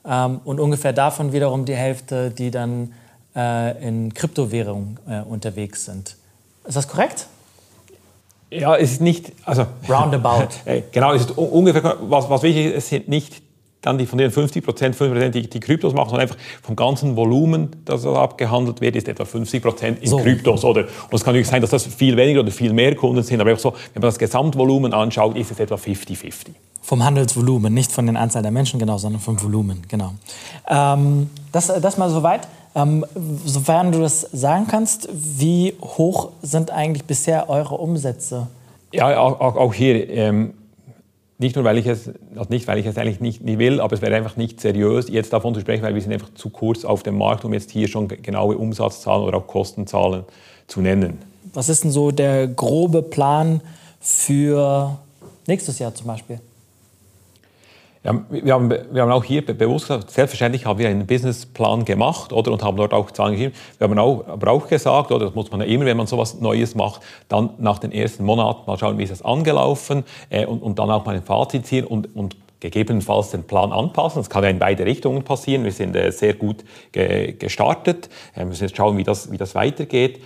ähm, und ungefähr davon wiederum die Hälfte, die dann äh, in Kryptowährungen äh, unterwegs sind. Ist das korrekt? Ja, es ist nicht, also roundabout. Äh, genau, es ist ungefähr, was, was wichtig ist, es sind nicht dann die von den 50 Prozent, 50 Prozent, die, die Kryptos machen, sondern einfach vom ganzen Volumen, das abgehandelt wird, ist etwa 50 Prozent in so. Kryptos. Oder, und es kann natürlich sein, dass das viel weniger oder viel mehr Kunden sind, aber einfach so, wenn man das Gesamtvolumen anschaut, ist es etwa 50-50. Vom Handelsvolumen, nicht von der Anzahl der Menschen, genau, sondern vom Volumen, genau. Ähm, das, das mal soweit. Ähm, sofern du das sagen kannst, wie hoch sind eigentlich bisher eure Umsätze? Ja, auch, auch hier. Ähm, nicht nur, weil ich es, also nicht, weil ich es eigentlich nicht, nicht will, aber es wäre einfach nicht seriös, jetzt davon zu sprechen, weil wir sind einfach zu kurz auf dem Markt, um jetzt hier schon genaue Umsatzzahlen oder auch Kostenzahlen zu nennen. Was ist denn so der grobe Plan für nächstes Jahr zum Beispiel? Ja, wir, haben, wir haben auch hier bewusst gesagt, selbstverständlich haben wir einen Businessplan gemacht oder, und haben dort auch Zahlen geschrieben. Wir haben auch, aber auch gesagt, oder das muss man ja immer, wenn man so etwas Neues macht, dann nach den ersten Monaten mal schauen, wie ist es angelaufen äh, und, und dann auch mal ein Fazit ziehen und, und gegebenenfalls den Plan anpassen. Das kann ja in beide Richtungen passieren. Wir sind äh, sehr gut ge gestartet. Äh, wir müssen jetzt schauen, wie das, wie das weitergeht.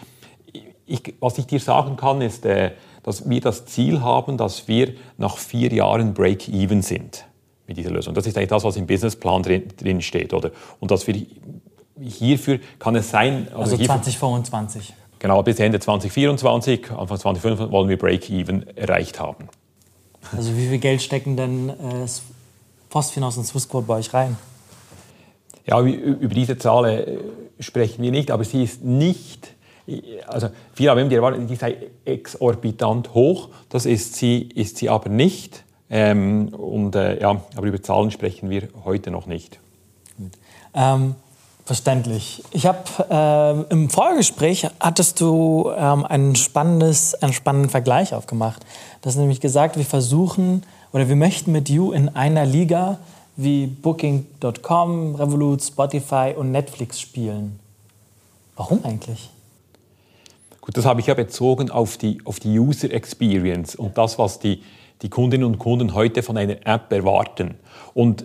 Ich, was ich dir sagen kann, ist, äh, dass wir das Ziel haben, dass wir nach vier Jahren Break-Even sind mit dieser Lösung. Das ist eigentlich das, was im Businessplan drin, drin steht. Oder? Und dass wir hierfür kann es sein. Also, also 2025. Genau, bis Ende 2024, Anfang 2025 wollen wir Break-Even erreicht haben. Also wie viel Geld stecken denn äh, Postfinance und Swissquote bei euch rein? Ja, über diese Zahl äh, sprechen wir nicht, aber sie ist nicht, also viele haben die erwartet, die sei exorbitant hoch, das ist sie, ist sie aber nicht. Ähm, und, äh, ja, aber über Zahlen sprechen wir heute noch nicht. Ähm, verständlich. Ich habe äh, im Vorgespräch hattest du ähm, ein spannendes, einen spannenden Vergleich aufgemacht. Das ist nämlich gesagt, wir versuchen oder wir möchten mit You in einer Liga wie Booking.com, Revolut, Spotify und Netflix spielen. Warum eigentlich? Gut, das habe ich ja bezogen auf die, auf die User Experience und das, was die, die Kundinnen und Kunden heute von einer App erwarten. Und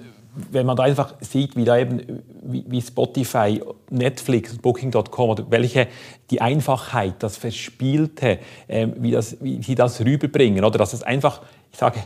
wenn man da einfach sieht, wie da eben wie Spotify, Netflix, Booking.com oder welche die Einfachheit, das Verspielte, äh, wie, das, wie sie das rüberbringen, oder dass es einfach, ich sage,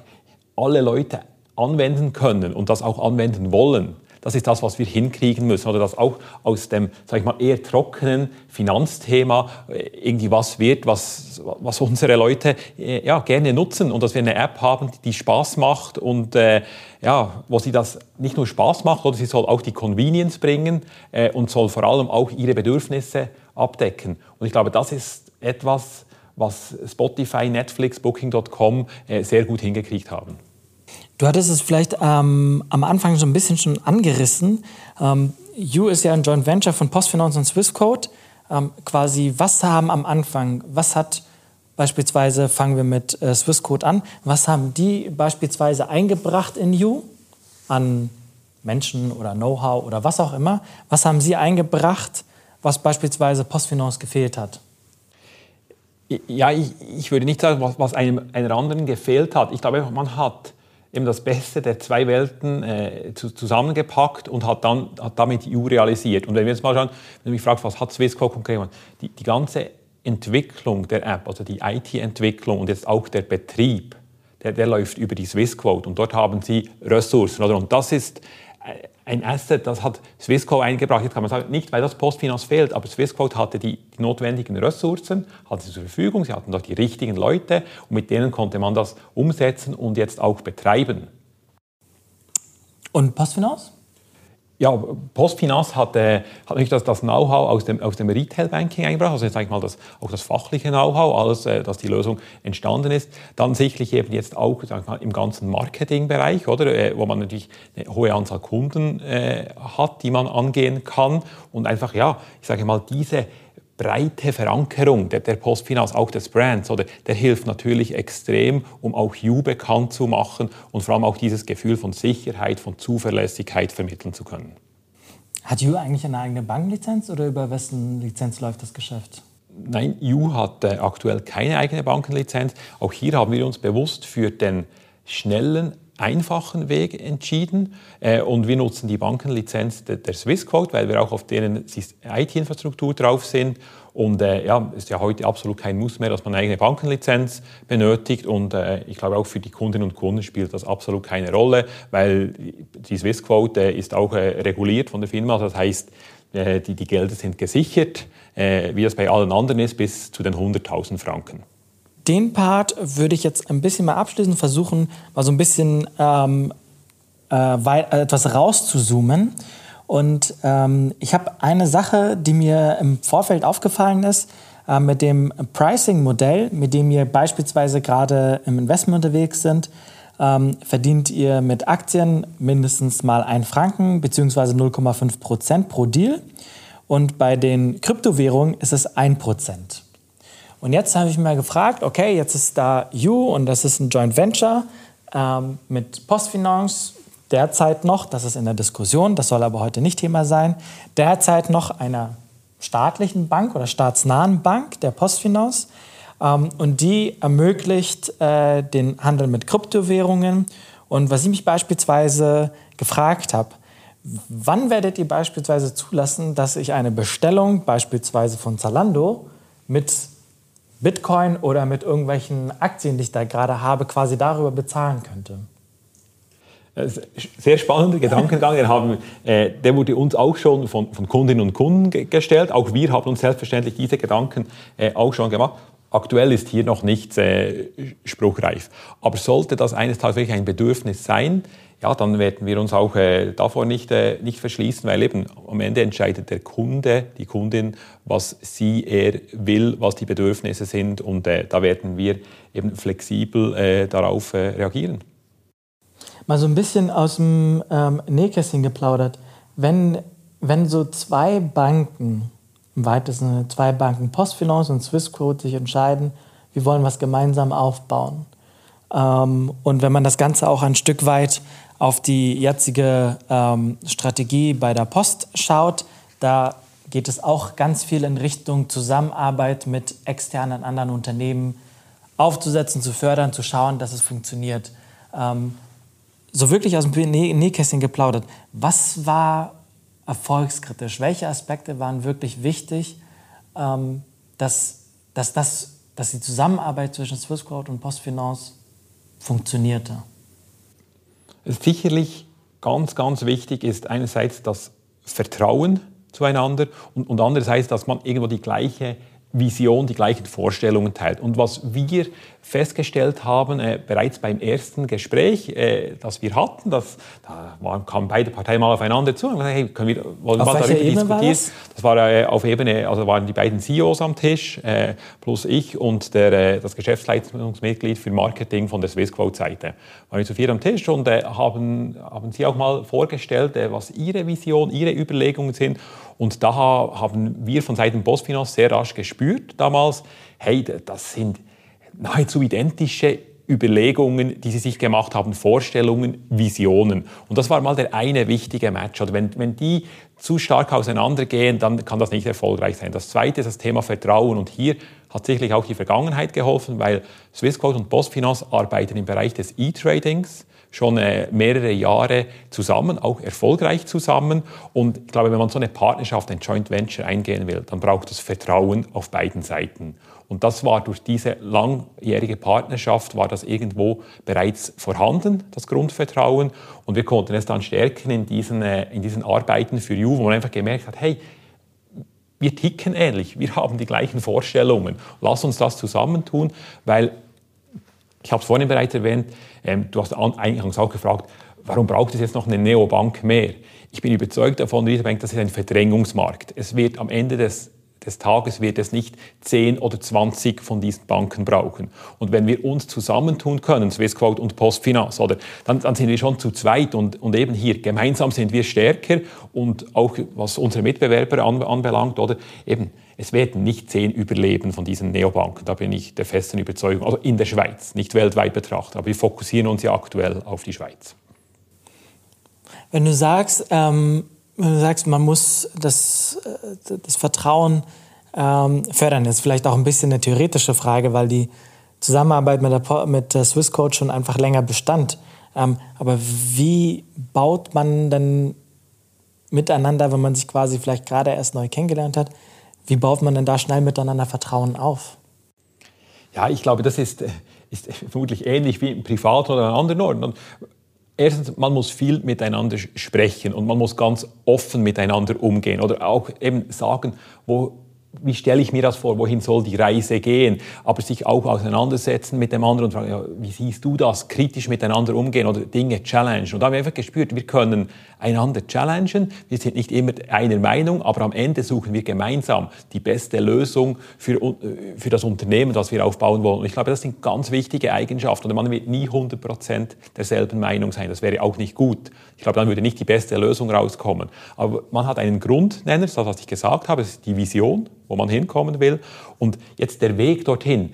alle Leute anwenden können und das auch anwenden wollen. Das ist das, was wir hinkriegen müssen. Oder dass auch aus dem, sag ich mal, eher trockenen Finanzthema äh, irgendwie was wird, was, was unsere Leute äh, ja, gerne nutzen. Und dass wir eine App haben, die Spaß macht und äh, ja, wo sie das nicht nur Spaß macht, oder sie soll auch die Convenience bringen äh, und soll vor allem auch ihre Bedürfnisse abdecken. Und ich glaube, das ist etwas, was Spotify, Netflix, Booking.com äh, sehr gut hingekriegt haben. Du hattest es vielleicht ähm, am Anfang so ein bisschen schon angerissen. Ähm, You ist ja ein Joint Venture von Postfinance und Swissquote. Ähm, quasi, was haben am Anfang, was hat beispielsweise, fangen wir mit äh, Swissquote an, was haben die beispielsweise eingebracht in You an Menschen oder Know-how oder was auch immer? Was haben sie eingebracht, was beispielsweise Postfinance gefehlt hat? Ja, ich, ich würde nicht sagen, was, was einem einer anderen gefehlt hat. Ich glaube, man hat eben das Beste der zwei Welten äh, zu, zusammengepackt und hat, dann, hat damit EU realisiert. Und wenn wir jetzt mal schauen, wenn du mich fragst, was hat Swissquote konkret gemacht, die, die ganze Entwicklung der App, also die IT-Entwicklung und jetzt auch der Betrieb, der, der läuft über die Swissquote und dort haben sie Ressourcen. Oder? Und das ist ein Asset, das hat Swissquote eingebracht. Jetzt kann man sagen, nicht weil das Postfinance fehlt, aber Swissquote hatte die, die, notwendigen Ressourcen, hatte sie zur Verfügung, sie hatten dort die richtigen Leute und mit denen konnte man das umsetzen und jetzt auch betreiben. Und Postfinance? Ja, Postfinance hat, äh, hat natürlich das, das Know-how aus dem, aus dem Retail-Banking eingebracht, also jetzt mal das, auch das fachliche Know-how, alles, äh, dass die Lösung entstanden ist. Dann sicherlich eben jetzt auch ich mal, im ganzen Marketingbereich, oder, äh, wo man natürlich eine hohe Anzahl Kunden äh, hat, die man angehen kann. Und einfach, ja, ich sage mal, diese breite Verankerung der, der Postfinance, auch des Brands, oder, der hilft natürlich extrem, um auch You bekannt zu machen und vor allem auch dieses Gefühl von Sicherheit, von Zuverlässigkeit vermitteln zu können. Hat You eigentlich eine eigene Banklizenz oder über wessen Lizenz läuft das Geschäft? Nein, You hat äh, aktuell keine eigene Bankenlizenz. Auch hier haben wir uns bewusst für den schnellen, einfachen Weg entschieden. Äh, und wir nutzen die Bankenlizenz der, der Swissquote, weil wir auch auf deren IT-Infrastruktur drauf sind. Und äh, ja, ist ja heute absolut kein Muss mehr, dass man eine eigene Bankenlizenz benötigt. Und äh, ich glaube auch für die Kundinnen und Kunden spielt das absolut keine Rolle, weil die Swissquote ist auch äh, reguliert von der Firma, das heißt, äh, die, die Gelder sind gesichert, äh, wie das bei allen anderen ist, bis zu den 100.000 Franken den Part würde ich jetzt ein bisschen mal abschließen, versuchen, mal so ein bisschen ähm, äh, weit, äh, etwas rauszuzoomen. Und ähm, ich habe eine Sache, die mir im Vorfeld aufgefallen ist, äh, mit dem Pricing-Modell, mit dem ihr beispielsweise gerade im Investment unterwegs sind, ähm, verdient ihr mit Aktien mindestens mal ein Franken bzw. 0,5 Prozent pro Deal. Und bei den Kryptowährungen ist es ein Prozent. Und jetzt habe ich mir gefragt, okay, jetzt ist da You und das ist ein Joint Venture ähm, mit Postfinance. derzeit noch, das ist in der Diskussion, das soll aber heute nicht Thema sein, derzeit noch einer staatlichen Bank oder staatsnahen Bank, der Postfinance. Ähm, und die ermöglicht äh, den Handel mit Kryptowährungen. Und was ich mich beispielsweise gefragt habe, wann werdet ihr beispielsweise zulassen, dass ich eine Bestellung beispielsweise von Zalando mit Bitcoin oder mit irgendwelchen Aktien, die ich da gerade habe, quasi darüber bezahlen könnte? Sehr spannender Gedankengang. Den haben, äh, der wurde uns auch schon von, von Kundinnen und Kunden ge gestellt. Auch wir haben uns selbstverständlich diese Gedanken äh, auch schon gemacht. Aktuell ist hier noch nichts äh, spruchreif. Aber sollte das eines Tages wirklich ein Bedürfnis sein, ja, dann werden wir uns auch äh, davor nicht, äh, nicht verschließen, weil eben am Ende entscheidet der Kunde, die Kundin, was sie, er will, was die Bedürfnisse sind und äh, da werden wir eben flexibel äh, darauf äh, reagieren. Mal so ein bisschen aus dem ähm, Nähkästchen geplaudert. Wenn, wenn so zwei Banken, im weitesten zwei Banken, Postfinance und Swissquote, sich entscheiden, wir wollen was gemeinsam aufbauen. Ähm, und wenn man das Ganze auch ein Stück weit auf die jetzige ähm, Strategie bei der Post schaut, da geht es auch ganz viel in Richtung Zusammenarbeit mit externen anderen Unternehmen aufzusetzen, zu fördern, zu schauen, dass es funktioniert. Ähm, so wirklich aus dem Nähkästchen geplaudert. Was war erfolgskritisch? Welche Aspekte waren wirklich wichtig, ähm, dass, dass, das, dass die Zusammenarbeit zwischen Swissquote und Postfinance funktionierte? Sicherlich ganz, ganz wichtig ist einerseits das Vertrauen zueinander und, und andererseits, dass man irgendwo die gleiche Vision, die gleichen Vorstellungen teilt. Und was wir festgestellt haben, äh, bereits beim ersten Gespräch, äh, das wir hatten, das, da waren, kamen beide Parteien mal aufeinander zu und gesagt, hey, können wir, wollen auf mal darüber diskutieren? War das? das? war äh, auf Ebene, also waren die beiden CEOs am Tisch, äh, plus ich und der, äh, das Geschäftsleitungsmitglied für Marketing von der Swissquote-Seite. Waren wir zu vier am Tisch und äh, haben, haben sie auch mal vorgestellt, was ihre Vision, ihre Überlegungen sind. Und da haben wir von Seiten Postfinance sehr rasch gespürt damals, hey, das sind nahezu identische Überlegungen, die sie sich gemacht haben, Vorstellungen, Visionen. Und das war mal der eine wichtige Match. Oder wenn, wenn die zu stark auseinandergehen, dann kann das nicht erfolgreich sein. Das zweite ist das Thema Vertrauen. Und hier hat sicherlich auch die Vergangenheit geholfen, weil Swissquote und Postfinance arbeiten im Bereich des E-Tradings schon äh, mehrere Jahre zusammen, auch erfolgreich zusammen. Und ich glaube, wenn man so eine Partnerschaft, ein Joint Venture eingehen will, dann braucht es Vertrauen auf beiden Seiten. Und das war durch diese langjährige Partnerschaft, war das irgendwo bereits vorhanden, das Grundvertrauen. Und wir konnten es dann stärken in diesen, äh, in diesen Arbeiten für You, wo man einfach gemerkt hat, hey, wir ticken ähnlich, wir haben die gleichen Vorstellungen. Lass uns das zusammentun, weil ich habe es vorhin bereits erwähnt, ähm, du hast eingangs auch gefragt, warum braucht es jetzt noch eine Neobank mehr? Ich bin überzeugt davon, Bank, das ist ein Verdrängungsmarkt. Es wird am Ende des, des Tages wird es nicht 10 oder 20 von diesen Banken brauchen. Und wenn wir uns zusammentun können, Swissquote und Postfinance, oder, dann, dann sind wir schon zu zweit und, und eben hier gemeinsam sind wir stärker und auch was unsere Mitbewerber an, anbelangt, oder eben es werden nicht zehn überleben von diesen Neobanken, da bin ich der festen Überzeugung. Also in der Schweiz, nicht weltweit betrachtet, aber wir fokussieren uns ja aktuell auf die Schweiz. Wenn du sagst, ähm, wenn du sagst man muss das, äh, das Vertrauen ähm, fördern, das ist vielleicht auch ein bisschen eine theoretische Frage, weil die Zusammenarbeit mit der, mit der Swiss Code schon einfach länger bestand. Ähm, aber wie baut man dann miteinander, wenn man sich quasi vielleicht gerade erst neu kennengelernt hat, wie baut man denn da schnell miteinander Vertrauen auf? Ja, ich glaube, das ist, ist vermutlich ähnlich wie im Privat oder an anderen Orten. Erstens, man muss viel miteinander sprechen und man muss ganz offen miteinander umgehen oder auch eben sagen, wo wie stelle ich mir das vor, wohin soll die Reise gehen, aber sich auch auseinandersetzen mit dem anderen und fragen, ja, wie siehst du das, kritisch miteinander umgehen oder Dinge challengen. Und da haben wir einfach gespürt, wir können einander challengen, wir sind nicht immer einer Meinung, aber am Ende suchen wir gemeinsam die beste Lösung für, äh, für das Unternehmen, das wir aufbauen wollen. Und ich glaube, das sind ganz wichtige Eigenschaften. Und man wird nie 100 Prozent derselben Meinung sein, das wäre auch nicht gut. Ich glaube, dann würde nicht die beste Lösung rauskommen. Aber man hat einen Grundnenner, das was ich gesagt habe, das ist die Vision wo man hinkommen will. Und jetzt der Weg dorthin,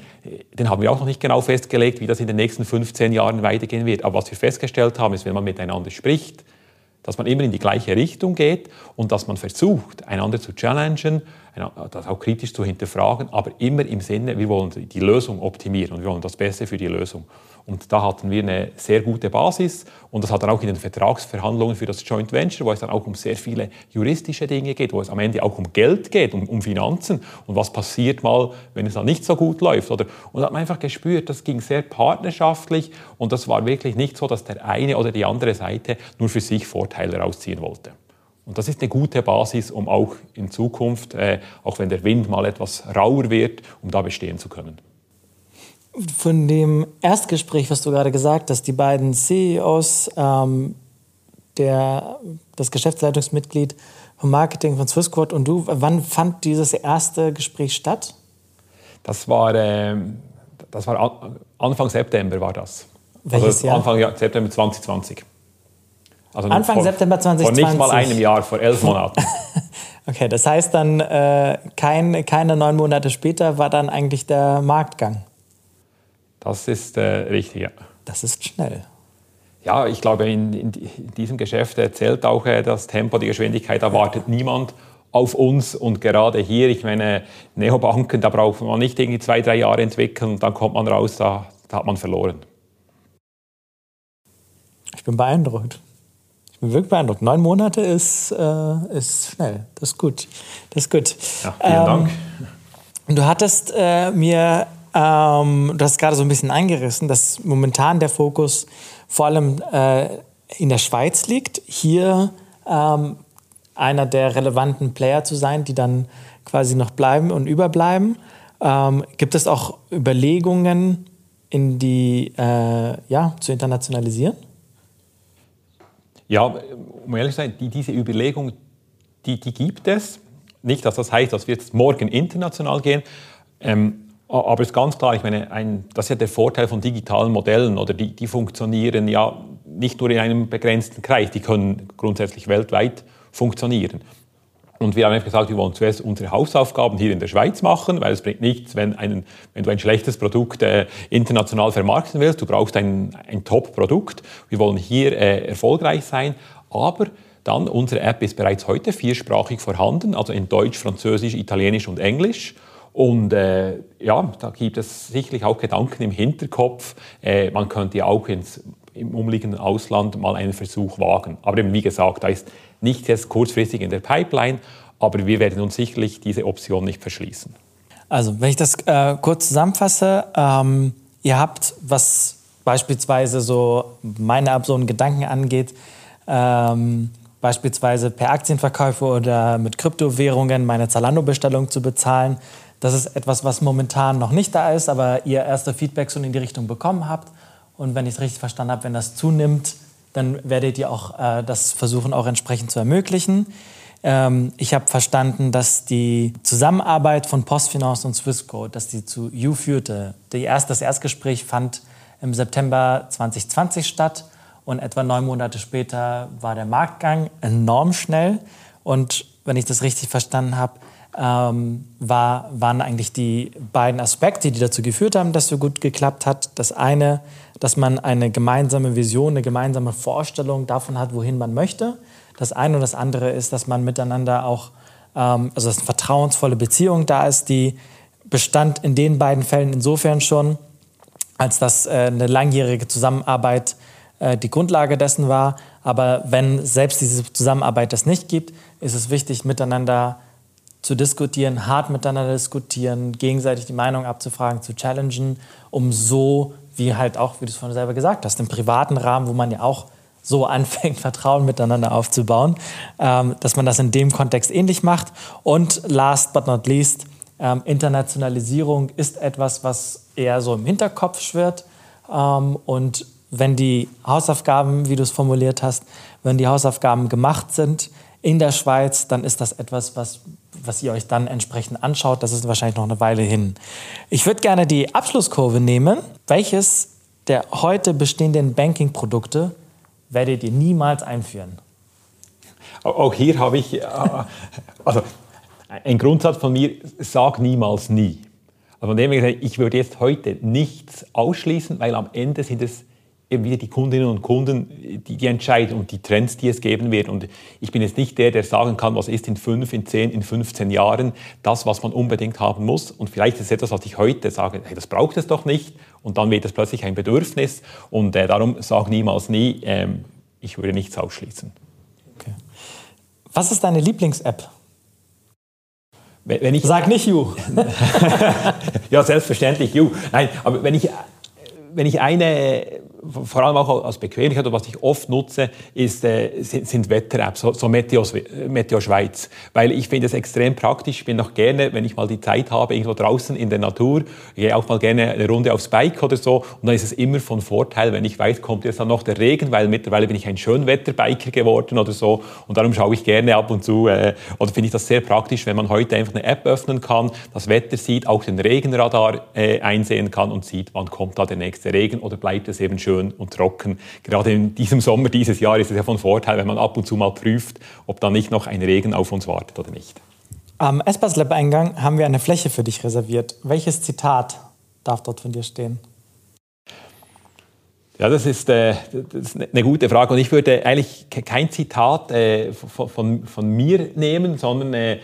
den haben wir auch noch nicht genau festgelegt, wie das in den nächsten 15 Jahren weitergehen wird. Aber was wir festgestellt haben, ist, wenn man miteinander spricht, dass man immer in die gleiche Richtung geht und dass man versucht, einander zu challengen, das auch kritisch zu hinterfragen, aber immer im Sinne, wir wollen die Lösung optimieren und wir wollen das Beste für die Lösung. Und da hatten wir eine sehr gute Basis und das hat dann auch in den Vertragsverhandlungen für das Joint Venture, wo es dann auch um sehr viele juristische Dinge geht, wo es am Ende auch um Geld geht, um, um Finanzen und was passiert mal, wenn es dann nicht so gut läuft. Oder, und hat man einfach gespürt, das ging sehr partnerschaftlich und das war wirklich nicht so, dass der eine oder die andere Seite nur für sich Vorteile rausziehen wollte. Und das ist eine gute Basis, um auch in Zukunft, äh, auch wenn der Wind mal etwas rauer wird, um da bestehen zu können. Von dem Erstgespräch, was du gerade gesagt hast, die beiden CEOs, ähm, der, das Geschäftsleitungsmitglied vom Marketing von Swissquote und du, wann fand dieses erste Gespräch statt? Das war, äh, das war Anfang September war das. Welches also Jahr? Anfang September 2020. Also Anfang vor, September 2020? Vor nicht mal einem Jahr, vor elf Monaten. okay, das heißt dann, äh, kein, keine neun Monate später war dann eigentlich der Marktgang. Das ist äh, richtig, ja. Das ist schnell. Ja, ich glaube, in, in diesem Geschäft zählt auch äh, das Tempo, die Geschwindigkeit. Da wartet niemand auf uns. Und gerade hier, ich meine, Neobanken, da braucht man nicht irgendwie zwei, drei Jahre entwickeln und dann kommt man raus, da, da hat man verloren. Ich bin beeindruckt. Ich bin wirklich beeindruckt. Neun Monate ist, äh, ist schnell. Das ist gut. Das ist gut. Ja, vielen ähm, Dank. Du hattest äh, mir ähm, du hast gerade so ein bisschen eingerissen, dass momentan der Fokus vor allem äh, in der Schweiz liegt, hier ähm, einer der relevanten Player zu sein, die dann quasi noch bleiben und überbleiben. Ähm, gibt es auch Überlegungen, in die äh, ja, zu internationalisieren? Ja, um ehrlich zu sein, die, diese Überlegung, die, die gibt es. Nicht, dass das heißt, dass wir jetzt morgen international gehen. Ähm, aber es ist ganz klar, ich meine, ein, das ist ja der Vorteil von digitalen Modellen, oder die, die funktionieren ja nicht nur in einem begrenzten Kreis, die können grundsätzlich weltweit funktionieren. Und wir haben einfach gesagt, wir wollen zuerst unsere Hausaufgaben hier in der Schweiz machen, weil es bringt nichts, wenn, ein, wenn du ein schlechtes Produkt äh, international vermarkten willst. Du brauchst ein, ein Top-Produkt. Wir wollen hier äh, erfolgreich sein. Aber dann, unsere App ist bereits heute viersprachig vorhanden, also in Deutsch, Französisch, Italienisch und Englisch. Und äh, ja, da gibt es sicherlich auch Gedanken im Hinterkopf. Äh, man könnte ja auch ins, im umliegenden Ausland mal einen Versuch wagen. Aber eben, wie gesagt, da ist nichts jetzt kurzfristig in der Pipeline, aber wir werden uns sicherlich diese Option nicht verschließen. Also, wenn ich das äh, kurz zusammenfasse, ähm, ihr habt, was beispielsweise so meine einen Gedanken angeht, ähm, beispielsweise per Aktienverkäufe oder mit Kryptowährungen meine Zalando-Bestellung zu bezahlen, das ist etwas, was momentan noch nicht da ist, aber ihr erste Feedbacks schon in die Richtung bekommen habt. Und wenn ich es richtig verstanden habe, wenn das zunimmt, dann werdet ihr auch äh, das versuchen, auch entsprechend zu ermöglichen. Ähm, ich habe verstanden, dass die Zusammenarbeit von Postfinance und Swissquote, dass die zu You führte. Erst, das Erstgespräch fand im September 2020 statt und etwa neun Monate später war der Marktgang enorm schnell. Und wenn ich das richtig verstanden habe, ähm, war, waren eigentlich die beiden Aspekte, die dazu geführt haben, dass so gut geklappt hat. Das eine, dass man eine gemeinsame Vision, eine gemeinsame Vorstellung davon hat, wohin man möchte. Das eine und das andere ist, dass man miteinander auch, ähm, also dass eine vertrauensvolle Beziehung da ist, die bestand in den beiden Fällen insofern schon, als dass äh, eine langjährige Zusammenarbeit äh, die Grundlage dessen war. Aber wenn selbst diese Zusammenarbeit das nicht gibt, ist es wichtig, miteinander zu diskutieren, hart miteinander diskutieren, gegenseitig die Meinung abzufragen, zu challengen, um so, wie halt auch, wie du es vorhin selber gesagt hast, im privaten Rahmen, wo man ja auch so anfängt, Vertrauen miteinander aufzubauen, ähm, dass man das in dem Kontext ähnlich macht. Und last but not least, ähm, Internationalisierung ist etwas, was eher so im Hinterkopf schwirrt. Ähm, und wenn die Hausaufgaben, wie du es formuliert hast, wenn die Hausaufgaben gemacht sind in der Schweiz, dann ist das etwas, was was ihr euch dann entsprechend anschaut. Das ist wahrscheinlich noch eine Weile hin. Ich würde gerne die Abschlusskurve nehmen. Welches der heute bestehenden Banking-Produkte werdet ihr niemals einführen? Auch hier habe ich, äh, also ein Grundsatz von mir, sag niemals nie. Also von dem her, ich würde jetzt heute nichts ausschließen, weil am Ende sind es eben wieder die Kundinnen und Kunden, die, die entscheiden und die Trends, die es geben wird. Und ich bin jetzt nicht der, der sagen kann, was ist in fünf, in zehn, in 15 Jahren das, was man unbedingt haben muss. Und vielleicht ist es etwas, was ich heute sage, hey, das braucht es doch nicht. Und dann wird es plötzlich ein Bedürfnis. Und äh, darum sage niemals nie, ähm, ich würde nichts ausschließen. Okay. Was ist deine Lieblings-App? Wenn ich, Sag nicht You. ja, selbstverständlich You. Nein, aber wenn ich, wenn ich eine vor allem auch als Bequemlichkeit oder was ich oft nutze, ist, äh, sind, sind Wetter-Apps, so, so Meteos, Meteo Schweiz. Weil ich finde es extrem praktisch. Ich bin auch gerne, wenn ich mal die Zeit habe, irgendwo draußen in der Natur, gehe auch mal gerne eine Runde aufs Bike oder so. Und dann ist es immer von Vorteil, wenn ich weiß, kommt jetzt dann noch der Regen, weil mittlerweile bin ich ein Schönwetterbiker geworden oder so. Und darum schaue ich gerne ab und zu, äh, oder finde ich das sehr praktisch, wenn man heute einfach eine App öffnen kann, das Wetter sieht, auch den Regenradar äh, einsehen kann und sieht, wann kommt da der nächste Regen oder bleibt es eben schön schön und trocken. Gerade in diesem Sommer dieses Jahr ist es ja von Vorteil, wenn man ab und zu mal prüft, ob da nicht noch ein Regen auf uns wartet oder nicht. Am Espas Lab Eingang haben wir eine Fläche für dich reserviert. Welches Zitat darf dort von dir stehen? Ja, das ist, äh, das ist, eine gute Frage. Und ich würde eigentlich kein Zitat äh, von, von, von, mir nehmen, sondern äh,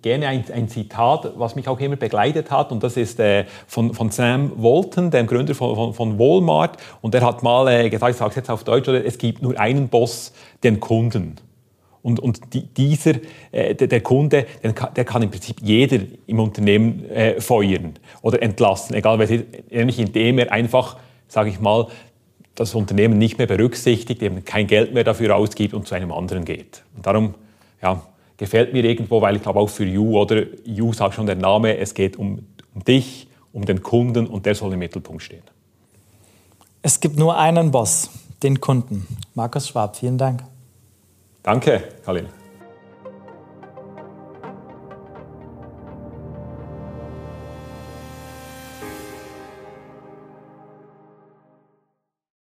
gerne ein, ein, Zitat, was mich auch immer begleitet hat. Und das ist äh, von, von, Sam Walton, dem Gründer von, von Walmart. Und der hat mal äh, gesagt, ich sage es jetzt auf Deutsch, oder, es gibt nur einen Boss, den Kunden. Und, und die, dieser, äh, der, der, Kunde, der kann, der kann, im Prinzip jeder im Unternehmen äh, feuern oder entlassen, egal welches, nämlich indem er einfach, sage ich mal, das Unternehmen nicht mehr berücksichtigt, eben kein Geld mehr dafür ausgibt und zu einem anderen geht. Und darum ja, gefällt mir irgendwo, weil ich glaube auch für You oder You sagt schon der Name, es geht um, um dich, um den Kunden und der soll im Mittelpunkt stehen. Es gibt nur einen Boss, den Kunden. Markus Schwab, vielen Dank. Danke, Karin.